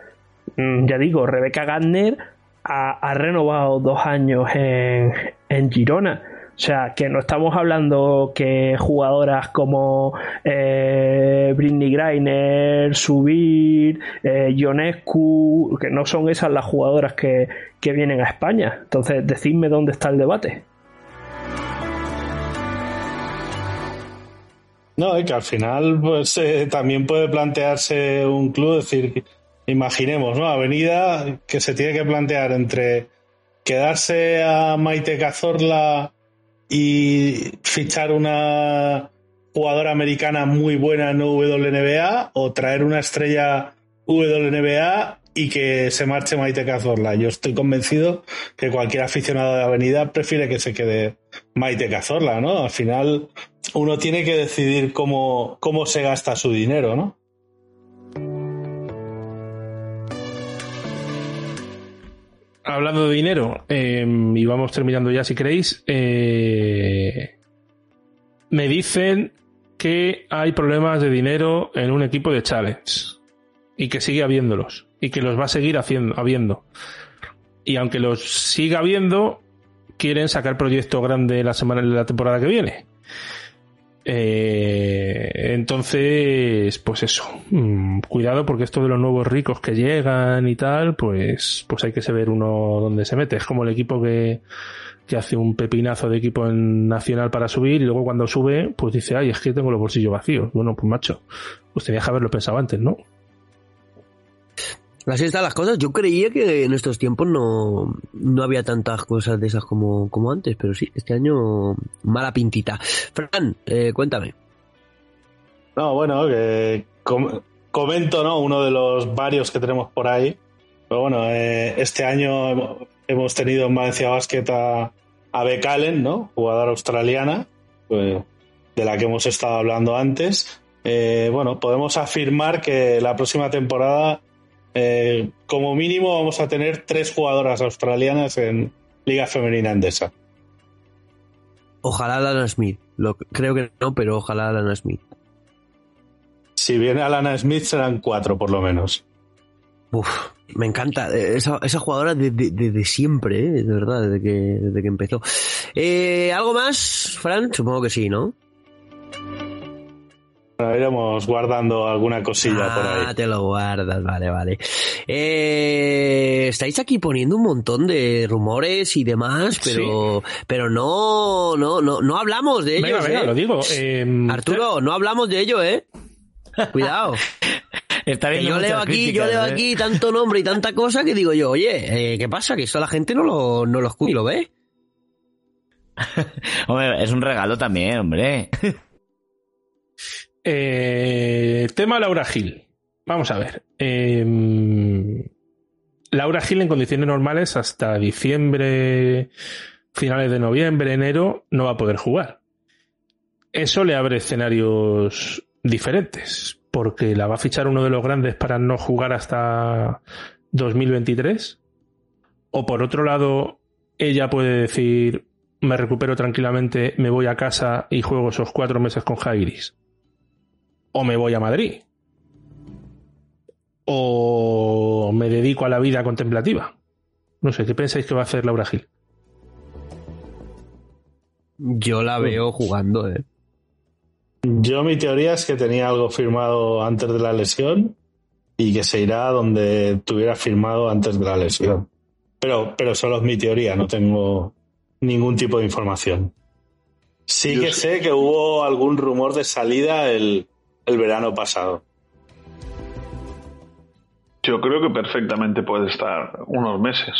Mm, ya digo, Rebecca Gardner ha, renovado dos años en, en Girona o sea, que no estamos hablando que jugadoras como eh, Britney Griner, Subir, eh, Ionescu, que no son esas las jugadoras que, vienen a España. Entonces, decidme dónde está el debate. No, es que al final pues eh, también puede plantearse un club, decir, imaginemos, ¿no? Avenida que se tiene que plantear entre quedarse a Maite Cazorla y fichar una jugadora americana muy buena en WNBA o traer una estrella WNBA y que se marche Maite Cazorla. Yo estoy convencido que cualquier aficionado de Avenida prefiere que se quede Maite Cazorla, ¿no? Al final uno tiene que decidir cómo, cómo se gasta su dinero, ¿no? Hablando de dinero, em, y vamos terminando ya si queréis, eh, me dicen que hay problemas de dinero en un equipo de Challenge y que sigue habiéndolos y que los va a seguir haciendo, habiendo. Y aunque los siga habiendo, quieren sacar proyecto grande la semana de la temporada que viene. Eh, entonces, pues eso, mm, cuidado porque esto de los nuevos ricos que llegan y tal, pues, pues hay que saber uno dónde se mete. Es como el equipo que, que hace un pepinazo de equipo en nacional para subir y luego cuando sube, pues dice, ay, es que tengo los bolsillos vacíos. Bueno, pues macho, pues tenía que haberlo pensado antes, ¿no? Así están las cosas. Yo creía que en estos tiempos no, no había tantas cosas de esas como, como antes, pero sí, este año mala pintita. Fran, eh, cuéntame. No, bueno, que com- comento, ¿no? Uno de los varios que tenemos por ahí. Pero bueno, eh, este año hemos- tenido en Valencia Basket a, a Beck Allen, ¿no? Jugadora australiana, pues, de la que hemos estado hablando antes. Eh, bueno, podemos afirmar que la próxima temporada, eh, como mínimo, vamos a tener tres jugadoras australianas en Liga Femenina Endesa. Ojalá Lana Smith. Creo que no, pero ojalá Lana Smith. Si viene Alana Smith, serán cuatro por lo menos. Uf, me encanta. eh, Esa, esa jugadora desde de, de siempre, eh, de verdad, desde que, desde que empezó. Eh, ¿Algo más, Fran? Supongo que sí, ¿no? Bueno, iremos guardando alguna cosilla por ahí. Ah, te lo guardas, vale, vale. Eh, estáis aquí poniendo un montón de rumores y demás, pero, pero no, no, no, no hablamos de ellos. Venga, venga, ¿eh? lo digo. eh, Arturo, no hablamos de ello, ¿eh? Cuidado. Está yo leo aquí, yo leo ¿eh? aquí tanto nombre y tanta cosa que digo yo, oye, eh, ¿qué pasa? Que esto la gente no lo, no lo escucha y lo ve. Hombre, es un regalo también, hombre. Eh, tema Laura Gil. Vamos a ver. Eh, Laura Gil en condiciones normales hasta diciembre, finales de noviembre, enero, no va a poder jugar. Eso le abre escenarios diferentes, porque la va a fichar uno de los grandes para no jugar hasta 2023. O por otro lado, ella puede decir, me recupero tranquilamente, me voy a casa y juego esos cuatro meses con Jairis o me voy a Madrid. O me dedico a la vida contemplativa. No sé, ¿qué pensáis que va a hacer Laura Gil? Yo la veo jugando, ¿eh? Yo mi teoría es que tenía algo firmado antes de la lesión y que se irá donde tuviera firmado antes de la lesión. Pero, pero solo es mi teoría, no tengo ningún tipo de información. Sí Yo que sé- sé que hubo algún rumor de salida el, el verano pasado. Yo creo que perfectamente puede estar unos meses.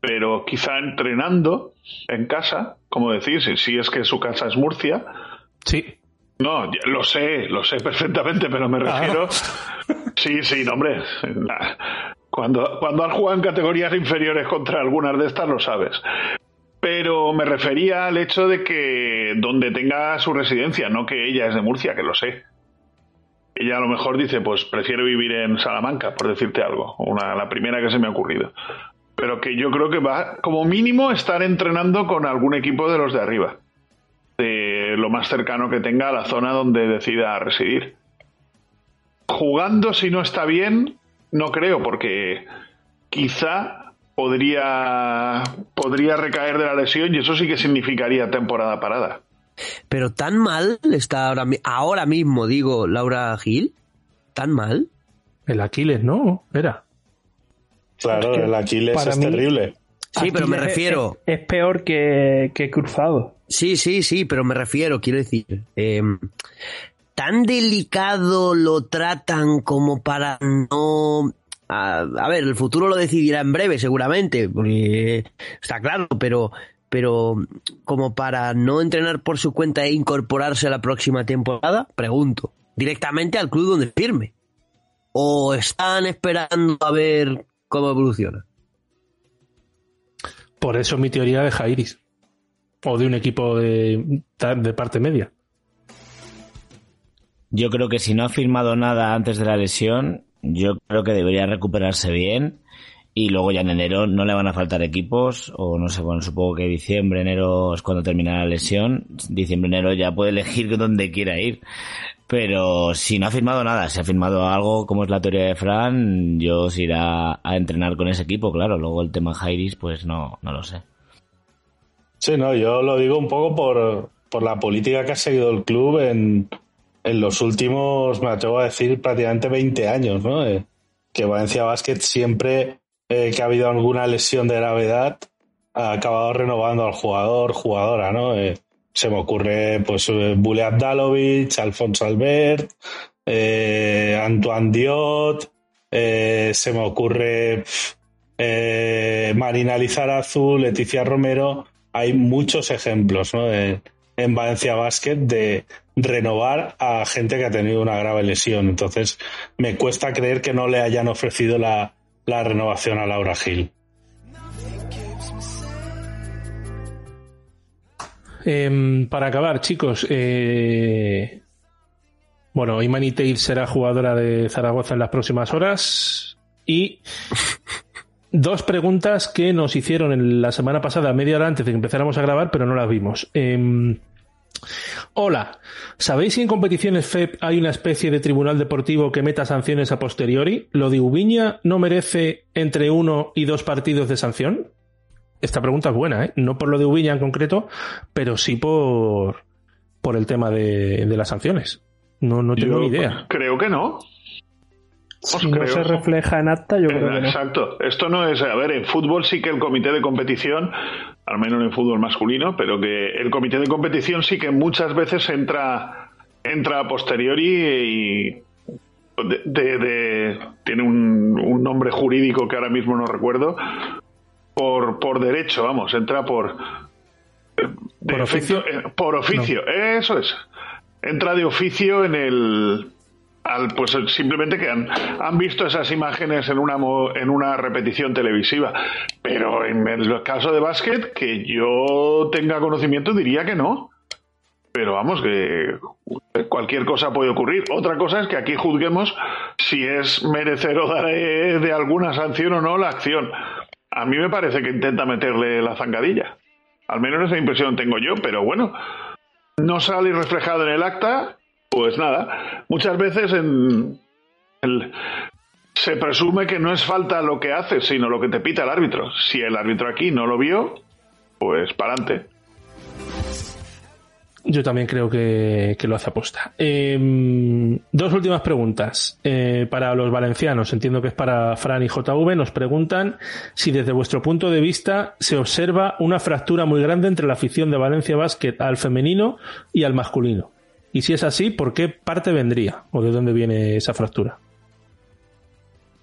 Pero quizá entrenando en casa, como decís, si- si es que su casa es Murcia. Sí. No, lo sé, lo sé perfectamente, pero me refiero. Sí, sí, no, hombre. Cuando, cuando has jugado en categorías inferiores contra algunas de estas, lo sabes. Pero me refería al hecho de que donde tenga su residencia, no que ella es de Murcia, que lo sé. Ella a lo mejor dice, pues prefiero vivir en Salamanca, por decirte algo. Una, la primera que se me ha ocurrido. Pero que yo creo que va, como mínimo, estar entrenando con algún equipo de los de arriba. De lo más cercano que tenga a la zona donde decida residir. Jugando, si no está bien, no creo, porque quizá podría, podría recaer de la lesión y eso sí que significaría temporada parada. Pero tan mal está ahora, ahora mismo, digo, Laura Gil. ¿Tan mal? El Aquiles, ¿no? Era. Claro, Es que el Aquiles es mí- terrible. Sí, pero me refiero. Es, es peor que, que cruzado. Sí, sí, sí, pero me refiero, quiero decir, eh, tan delicado lo tratan como para no... A, a ver, el futuro lo decidirá en breve, seguramente, porque está claro, pero, pero como para no entrenar por su cuenta e incorporarse a la próxima temporada, pregunto, directamente al club donde firme. ¿O están esperando a ver cómo evoluciona? Por eso mi teoría de Jairis. O de un equipo de, de parte media. Yo creo que si no ha firmado nada antes de la lesión, yo creo que debería recuperarse bien y luego ya en enero no le van a faltar equipos o no sé, bueno, supongo que diciembre, enero es cuando termina la lesión, diciembre, enero ya puede elegir donde quiera ir. Pero si no ha firmado nada, si ha firmado algo como es la teoría de Fran, yo se irá a entrenar con ese equipo, claro. Luego el tema Jairis, pues no, no lo sé. Sí, no, yo lo digo un poco por, por la política que ha seguido el club en, en los últimos, me atrevo a decir, prácticamente 20 años, ¿no? Eh, que Valencia Basket siempre eh, que ha habido alguna lesión de gravedad ha acabado renovando al jugador, jugadora, ¿no? Eh, se me ocurre, pues, Bule Abdalovic, Alfonso Albert, Antoine Diot, se me ocurre Marina Lizarazu, Leticia Romero. Hay muchos ejemplos, ¿no? en Valencia Basket de renovar a gente que ha tenido una grave lesión. Entonces, me cuesta creer que no le hayan ofrecido la, renovación a Laura Gil. Em, para acabar, chicos, eh, bueno, Imani Tate será jugadora de Zaragoza en las próximas horas y dos preguntas que nos hicieron en la semana pasada, media hora antes de que empezáramos a grabar, pero no las vimos. Em, Hola, ¿sabéis si en competiciones FEP hay una especie de tribunal deportivo que meta sanciones a posteriori? ¿Lo de Ubiña no merece entre uno y dos partidos de sanción? Esta pregunta es buena, ¿eh? No por lo de Ubiña en concreto, pero sí por, por el tema de, las sanciones. No, no tengo ni idea. Creo que no. Si no se refleja en acta, yo creo que no. Exacto. Esto no es. A ver, en fútbol sí que el comité de competición al menos en el fútbol masculino, pero que el comité de competición sí que muchas veces entra, entra a posteriori y de, tiene un, nombre jurídico que ahora mismo no recuerdo, por, por derecho, vamos, entra por... ¿Por oficio? Eh, por oficio, eso es. Entra de oficio en el, pues simplemente que han, han, visto esas imágenes en una, en una repetición televisiva. Pero en el caso de básquet, que yo tenga conocimiento, diría que no. Pero vamos, que cualquier cosa puede ocurrir. Otra cosa es que aquí juzguemos si es merecer o dar de alguna sanción o no la acción. A mí me parece que intenta meterle la zancadilla. Al menos esa impresión tengo yo, pero bueno, no sale reflejado en el acta pues nada, muchas veces en se presume que no es falta lo que haces, sino lo que te pita el árbitro. Si el árbitro aquí no lo vio, pues para adelante. Yo también creo que, lo hace aposta. Em, dos últimas preguntas eh, para los valencianos. Entiendo que es para Fran y JV. Nos preguntan si desde vuestro punto de vista se observa una fractura muy grande entre la afición de Valencia Basket al femenino y al masculino. Y si es así, ¿por qué parte vendría? ¿O de dónde viene esa fractura?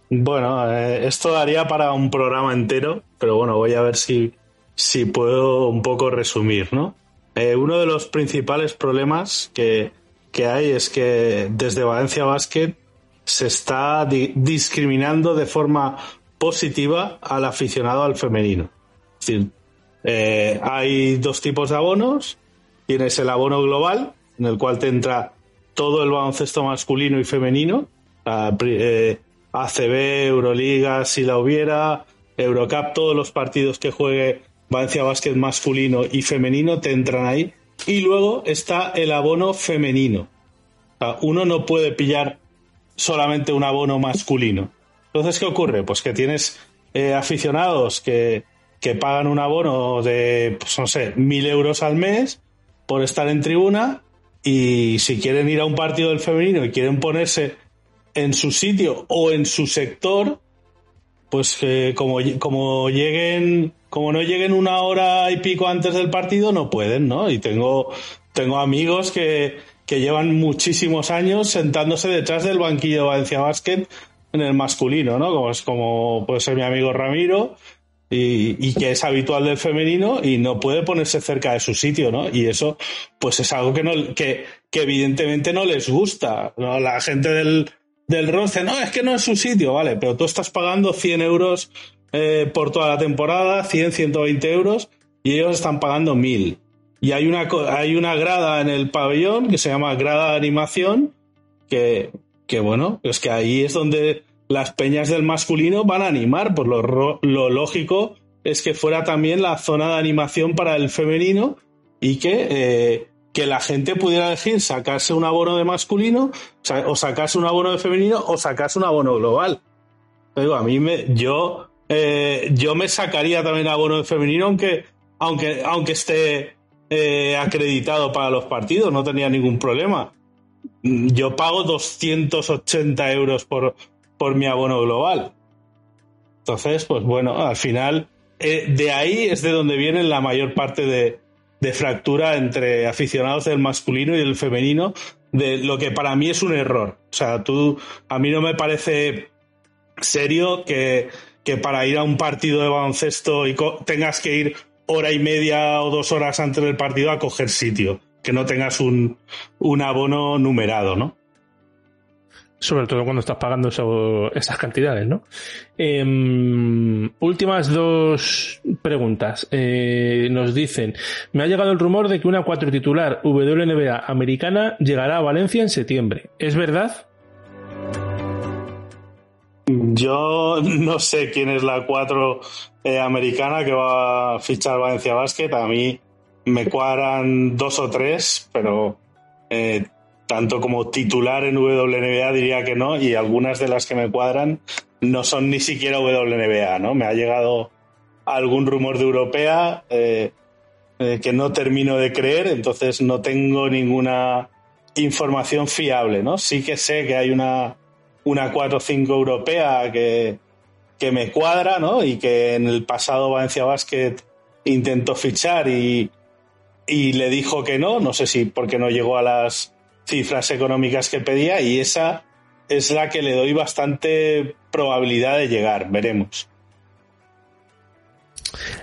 Bueno, eh, esto daría para un programa entero, pero bueno, voy a ver si, si puedo un poco resumir, ¿no? Eh, uno de los principales problemas que, hay es que desde Valencia Basket se está discriminando de forma positiva al aficionado al femenino. Es decir, eh, hay dos tipos de abonos. Tienes el abono global, en el cual te entra todo el baloncesto masculino y femenino, ACB, eh, Euroliga, si la hubiera, Eurocup, todos los partidos que juegue Valencia Básquet masculino y femenino te entran ahí. Y luego está el abono femenino. uno no puede pillar solamente un abono masculino. Entonces, ¿qué ocurre? Pues que tienes eh, aficionados que, que pagan un abono de, pues no sé, mil euros al mes por estar en tribuna y si quieren ir a un partido del femenino y quieren ponerse en su sitio o en su sector, pues que como, como lleguen, como no lleguen una hora y pico antes del partido, no pueden, ¿no? Y tengo, tengo amigos que, que llevan muchísimos años sentándose detrás del banquillo de Valencia Basket en el masculino, ¿no? Como es como puede ser mi amigo Ramiro, y, que es habitual del femenino y no puede ponerse cerca de su sitio, ¿no? Y eso, pues es algo que no, que, que evidentemente no les gusta. ¿no? La gente del, del roce, no, es que no es su sitio, vale, pero tú estás pagando 100 euros eh, por toda la temporada, 100, 120 euros, y ellos están pagando 1000. Y hay una, hay una grada en el pabellón que se llama grada de animación, que, que bueno, es que ahí es donde las peñas del masculino van a animar, pues lo, lo lógico es que fuera también la zona de animación para el femenino y que, eh, que la gente pudiera elegir sacarse un abono de masculino o sacarse un abono de femenino o sacarse un abono global. A mí me, yo, eh, yo me sacaría también abono de femenino aunque, aunque, aunque esté eh, acreditado para los partidos, no tenía ningún problema. Yo pago 280 euros por, por mi abono global. Entonces, pues bueno, al final, eh, de ahí es de donde viene la mayor parte de, de fractura entre aficionados del masculino y el femenino, de lo que para mí es un error. O sea, tú, a mí no me parece serio que, que para ir a un partido de baloncesto y tengas que ir hora y media o dos horas antes del partido a coger sitio, que no tengas un, un abono numerado, ¿no? Sobre todo cuando estás pagando esas cantidades, ¿no? Em, últimas dos preguntas. Eh, nos dicen, me ha llegado el rumor de que una cuatro titular WNBA americana llegará a Valencia en septiembre. ¿Es verdad? Yo no sé quién es la cuatro eh, americana que va a fichar Valencia Basket. A mí me cuadran dos o tres, pero eh, tanto como titular en WNBA diría que no, y algunas de las que me cuadran no son ni siquiera WNBA, ¿no? Me ha llegado algún rumor de europea eh, eh, que no termino de creer, entonces no tengo ninguna información fiable, ¿no? Sí que sé que hay una, una 4-5 europea que, que me cuadra, ¿no? Y que en el pasado Valencia Basket intentó fichar y, y le dijo que no, no sé si porque no llegó a las cifras económicas que pedía y esa es la que le doy bastante probabilidad de llegar, veremos.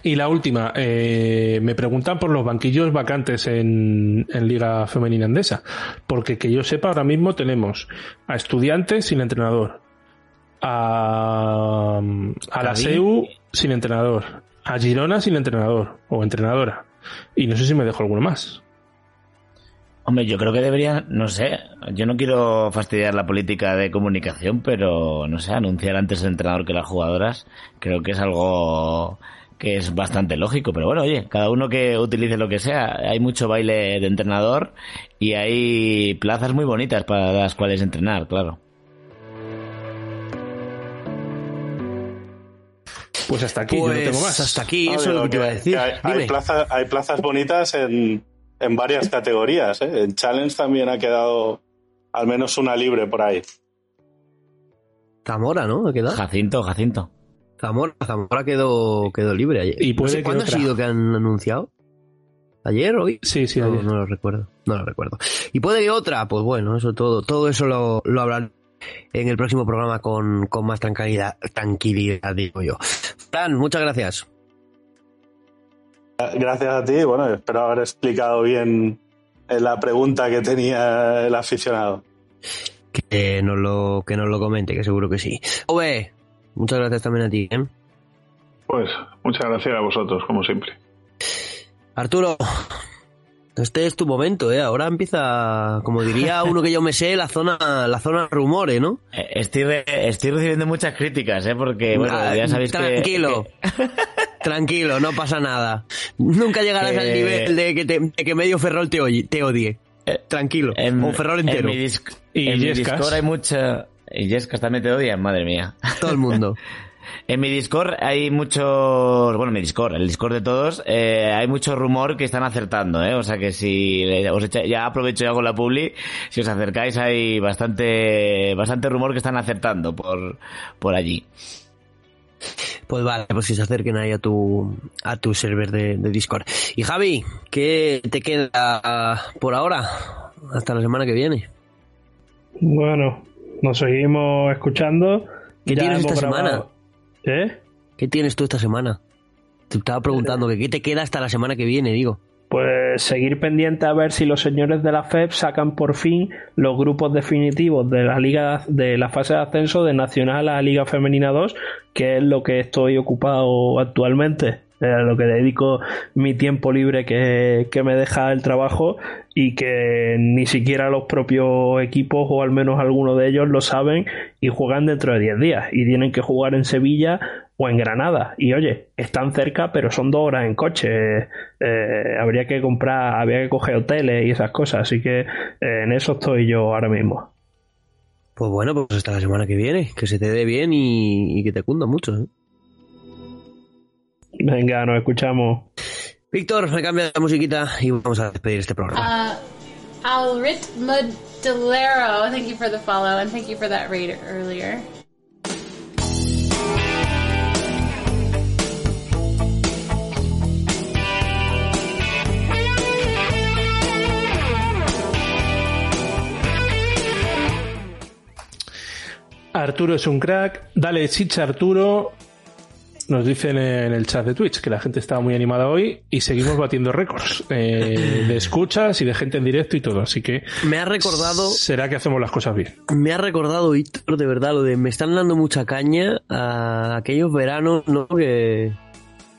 Y la última, eh, me preguntan por los banquillos vacantes en, en, Liga Femenina Andesa, porque que yo sepa ahora mismo tenemos a estudiantes sin entrenador, a, a la SEU sin entrenador, a Girona sin entrenador o entrenadora, y no sé si me dejo alguno más. Hombre, yo creo que deberían, no sé, yo no quiero fastidiar la política de comunicación, pero no sé, anunciar antes el entrenador que las jugadoras, creo que es algo que es bastante lógico, pero bueno, oye, cada uno que utilice lo que sea, hay mucho baile de entrenador y hay plazas muy bonitas para las cuales entrenar, claro. Pues hasta aquí, yo no tengo Pues más. hasta aquí, eso es lo que te iba a decir. Hay, hay hay plazas bonitas en, en varias categorías. ¿eh? En Challenge también ha quedado al menos una libre por ahí. Zamora, ¿no? ¿Ha quedado? Jacinto, Jacinto. Zamora, Zamora quedó, quedó libre ayer. Y No sé ¿Cuándo otra. ha sido que han anunciado? ¿Ayer hoy? Sí, sí, no, ayer. no lo recuerdo. No lo recuerdo. Y puede que otra, pues bueno, eso todo, todo eso lo, lo hablarán en el próximo programa con, con más tranquilidad, tranquilidad, digo yo. Fran, muchas gracias. Gracias a ti. Bueno, espero haber explicado bien eh, la pregunta que tenía el aficionado. Que nos lo, que nos lo comente, que seguro que sí. Ove, muchas gracias también a ti, ¿eh? Pues muchas gracias a vosotros, como siempre. Arturo, este es tu momento, ¿eh? Ahora empieza, como diría uno que yo me sé, la zona, la zona rumores, ¿no? Eh, Estoy, re- estoy recibiendo muchas críticas, ¿eh? Porque, bueno, Ah, ya sabéis que- tranquilo. Tranquilo, no pasa nada. Nunca llegarás Que- al nivel de que, te- de que medio Ferrol te, oye, te odie. Tranquilo. En, o Ferrol entero. En mi, disc- Y en mi. Discord hay mucha... Y Yescas también te odian, madre mía. Todo el mundo. En mi Discord hay muchos, bueno, mi Discord, el Discord de todos, eh, hay mucho rumor que están acertando, ¿eh? O sea que si le- os echa- ya aprovecho y hago la publi, si os acercáis hay bastante, bastante rumor que están acertando por, por allí. Pues vale, pues que se acerquen ahí a tu, a tu server de, de Discord. Y Javi, ¿qué te queda por ahora? Hasta la semana que viene. Bueno, nos seguimos escuchando. ¿Qué Ya tienes esta grabado- semana? ¿Eh? ¿Qué tienes tú esta semana? Te estaba preguntando que qué te queda hasta la semana que viene, digo. Pues seguir pendiente a ver si los señores de la FEP sacan por fin los grupos definitivos de la liga de la fase de ascenso de Nacional a Liga Femenina 2, que es lo que estoy ocupado actualmente, a lo que dedico mi tiempo libre que, que me deja el trabajo y que ni siquiera los propios equipos o al menos algunos de ellos lo saben y juegan dentro de 10 días y tienen que jugar en Sevilla o en Granada. Y oye, están cerca, pero son dos horas en coche. Eh, habría que comprar, habría que coger hoteles y esas cosas. Así que eh, en eso estoy yo ahora mismo. Pues bueno, pues hasta la semana que viene. Que se te dé bien y, y que te cunda mucho. ¿eh? Venga, nos escuchamos. Víctor, me cambia la musiquita y vamos a despedir este programa. Uh, Alrit Modellero, thank you for the follow and thank you for that raid earlier. Arturo es un crack. Dale chicha, Arturo. Nos dicen en el chat de Twitch que la gente estaba muy animada hoy y seguimos batiendo récords eh, de escuchas y de gente en directo y todo. Así que. Me ha recordado. Será que hacemos las cosas bien. Me ha recordado, Víctor, de verdad, lo de me están dando mucha caña a aquellos veranos, ¿no? Que,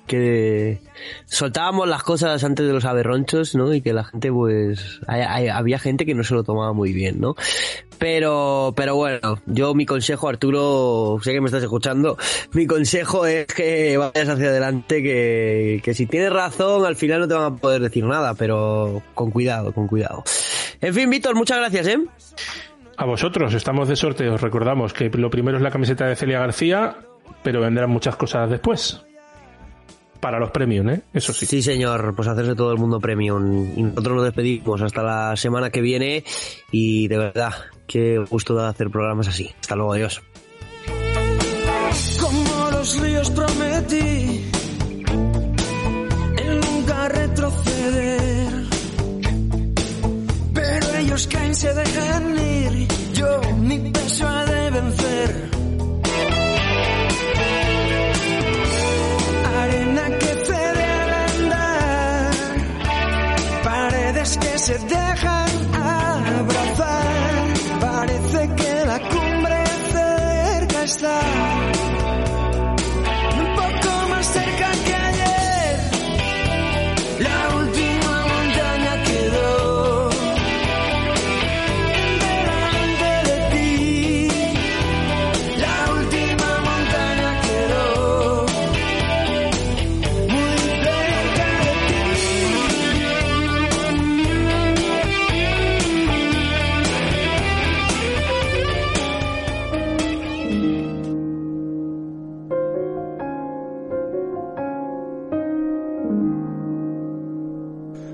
que soltábamos las cosas antes de los aberronchos, ¿no? Y que la gente, pues, había gente que no se lo tomaba muy bien, ¿no? Pero, pero bueno, yo mi consejo, Arturo, sé que me estás escuchando, mi consejo es que vayas hacia adelante, que, que si tienes razón, al final no te van a poder decir nada, pero con cuidado, con cuidado. En fin, Víctor, muchas gracias, ¿eh? A vosotros, estamos de sorteo. Recordamos que lo primero es la camiseta de Celia García, pero vendrán muchas cosas después para los premium, ¿eh? Eso sí. Sí, señor, pues hacerse todo el mundo premium. Y nosotros nos despedimos hasta la semana que viene y de verdad, qué gusto de hacer programas así. Hasta luego, adiós. Como los ríos prometí, el nunca retroceder. Pero ellos caen, se dejan se dejan abrazar. Parece que la cumbre cerca está.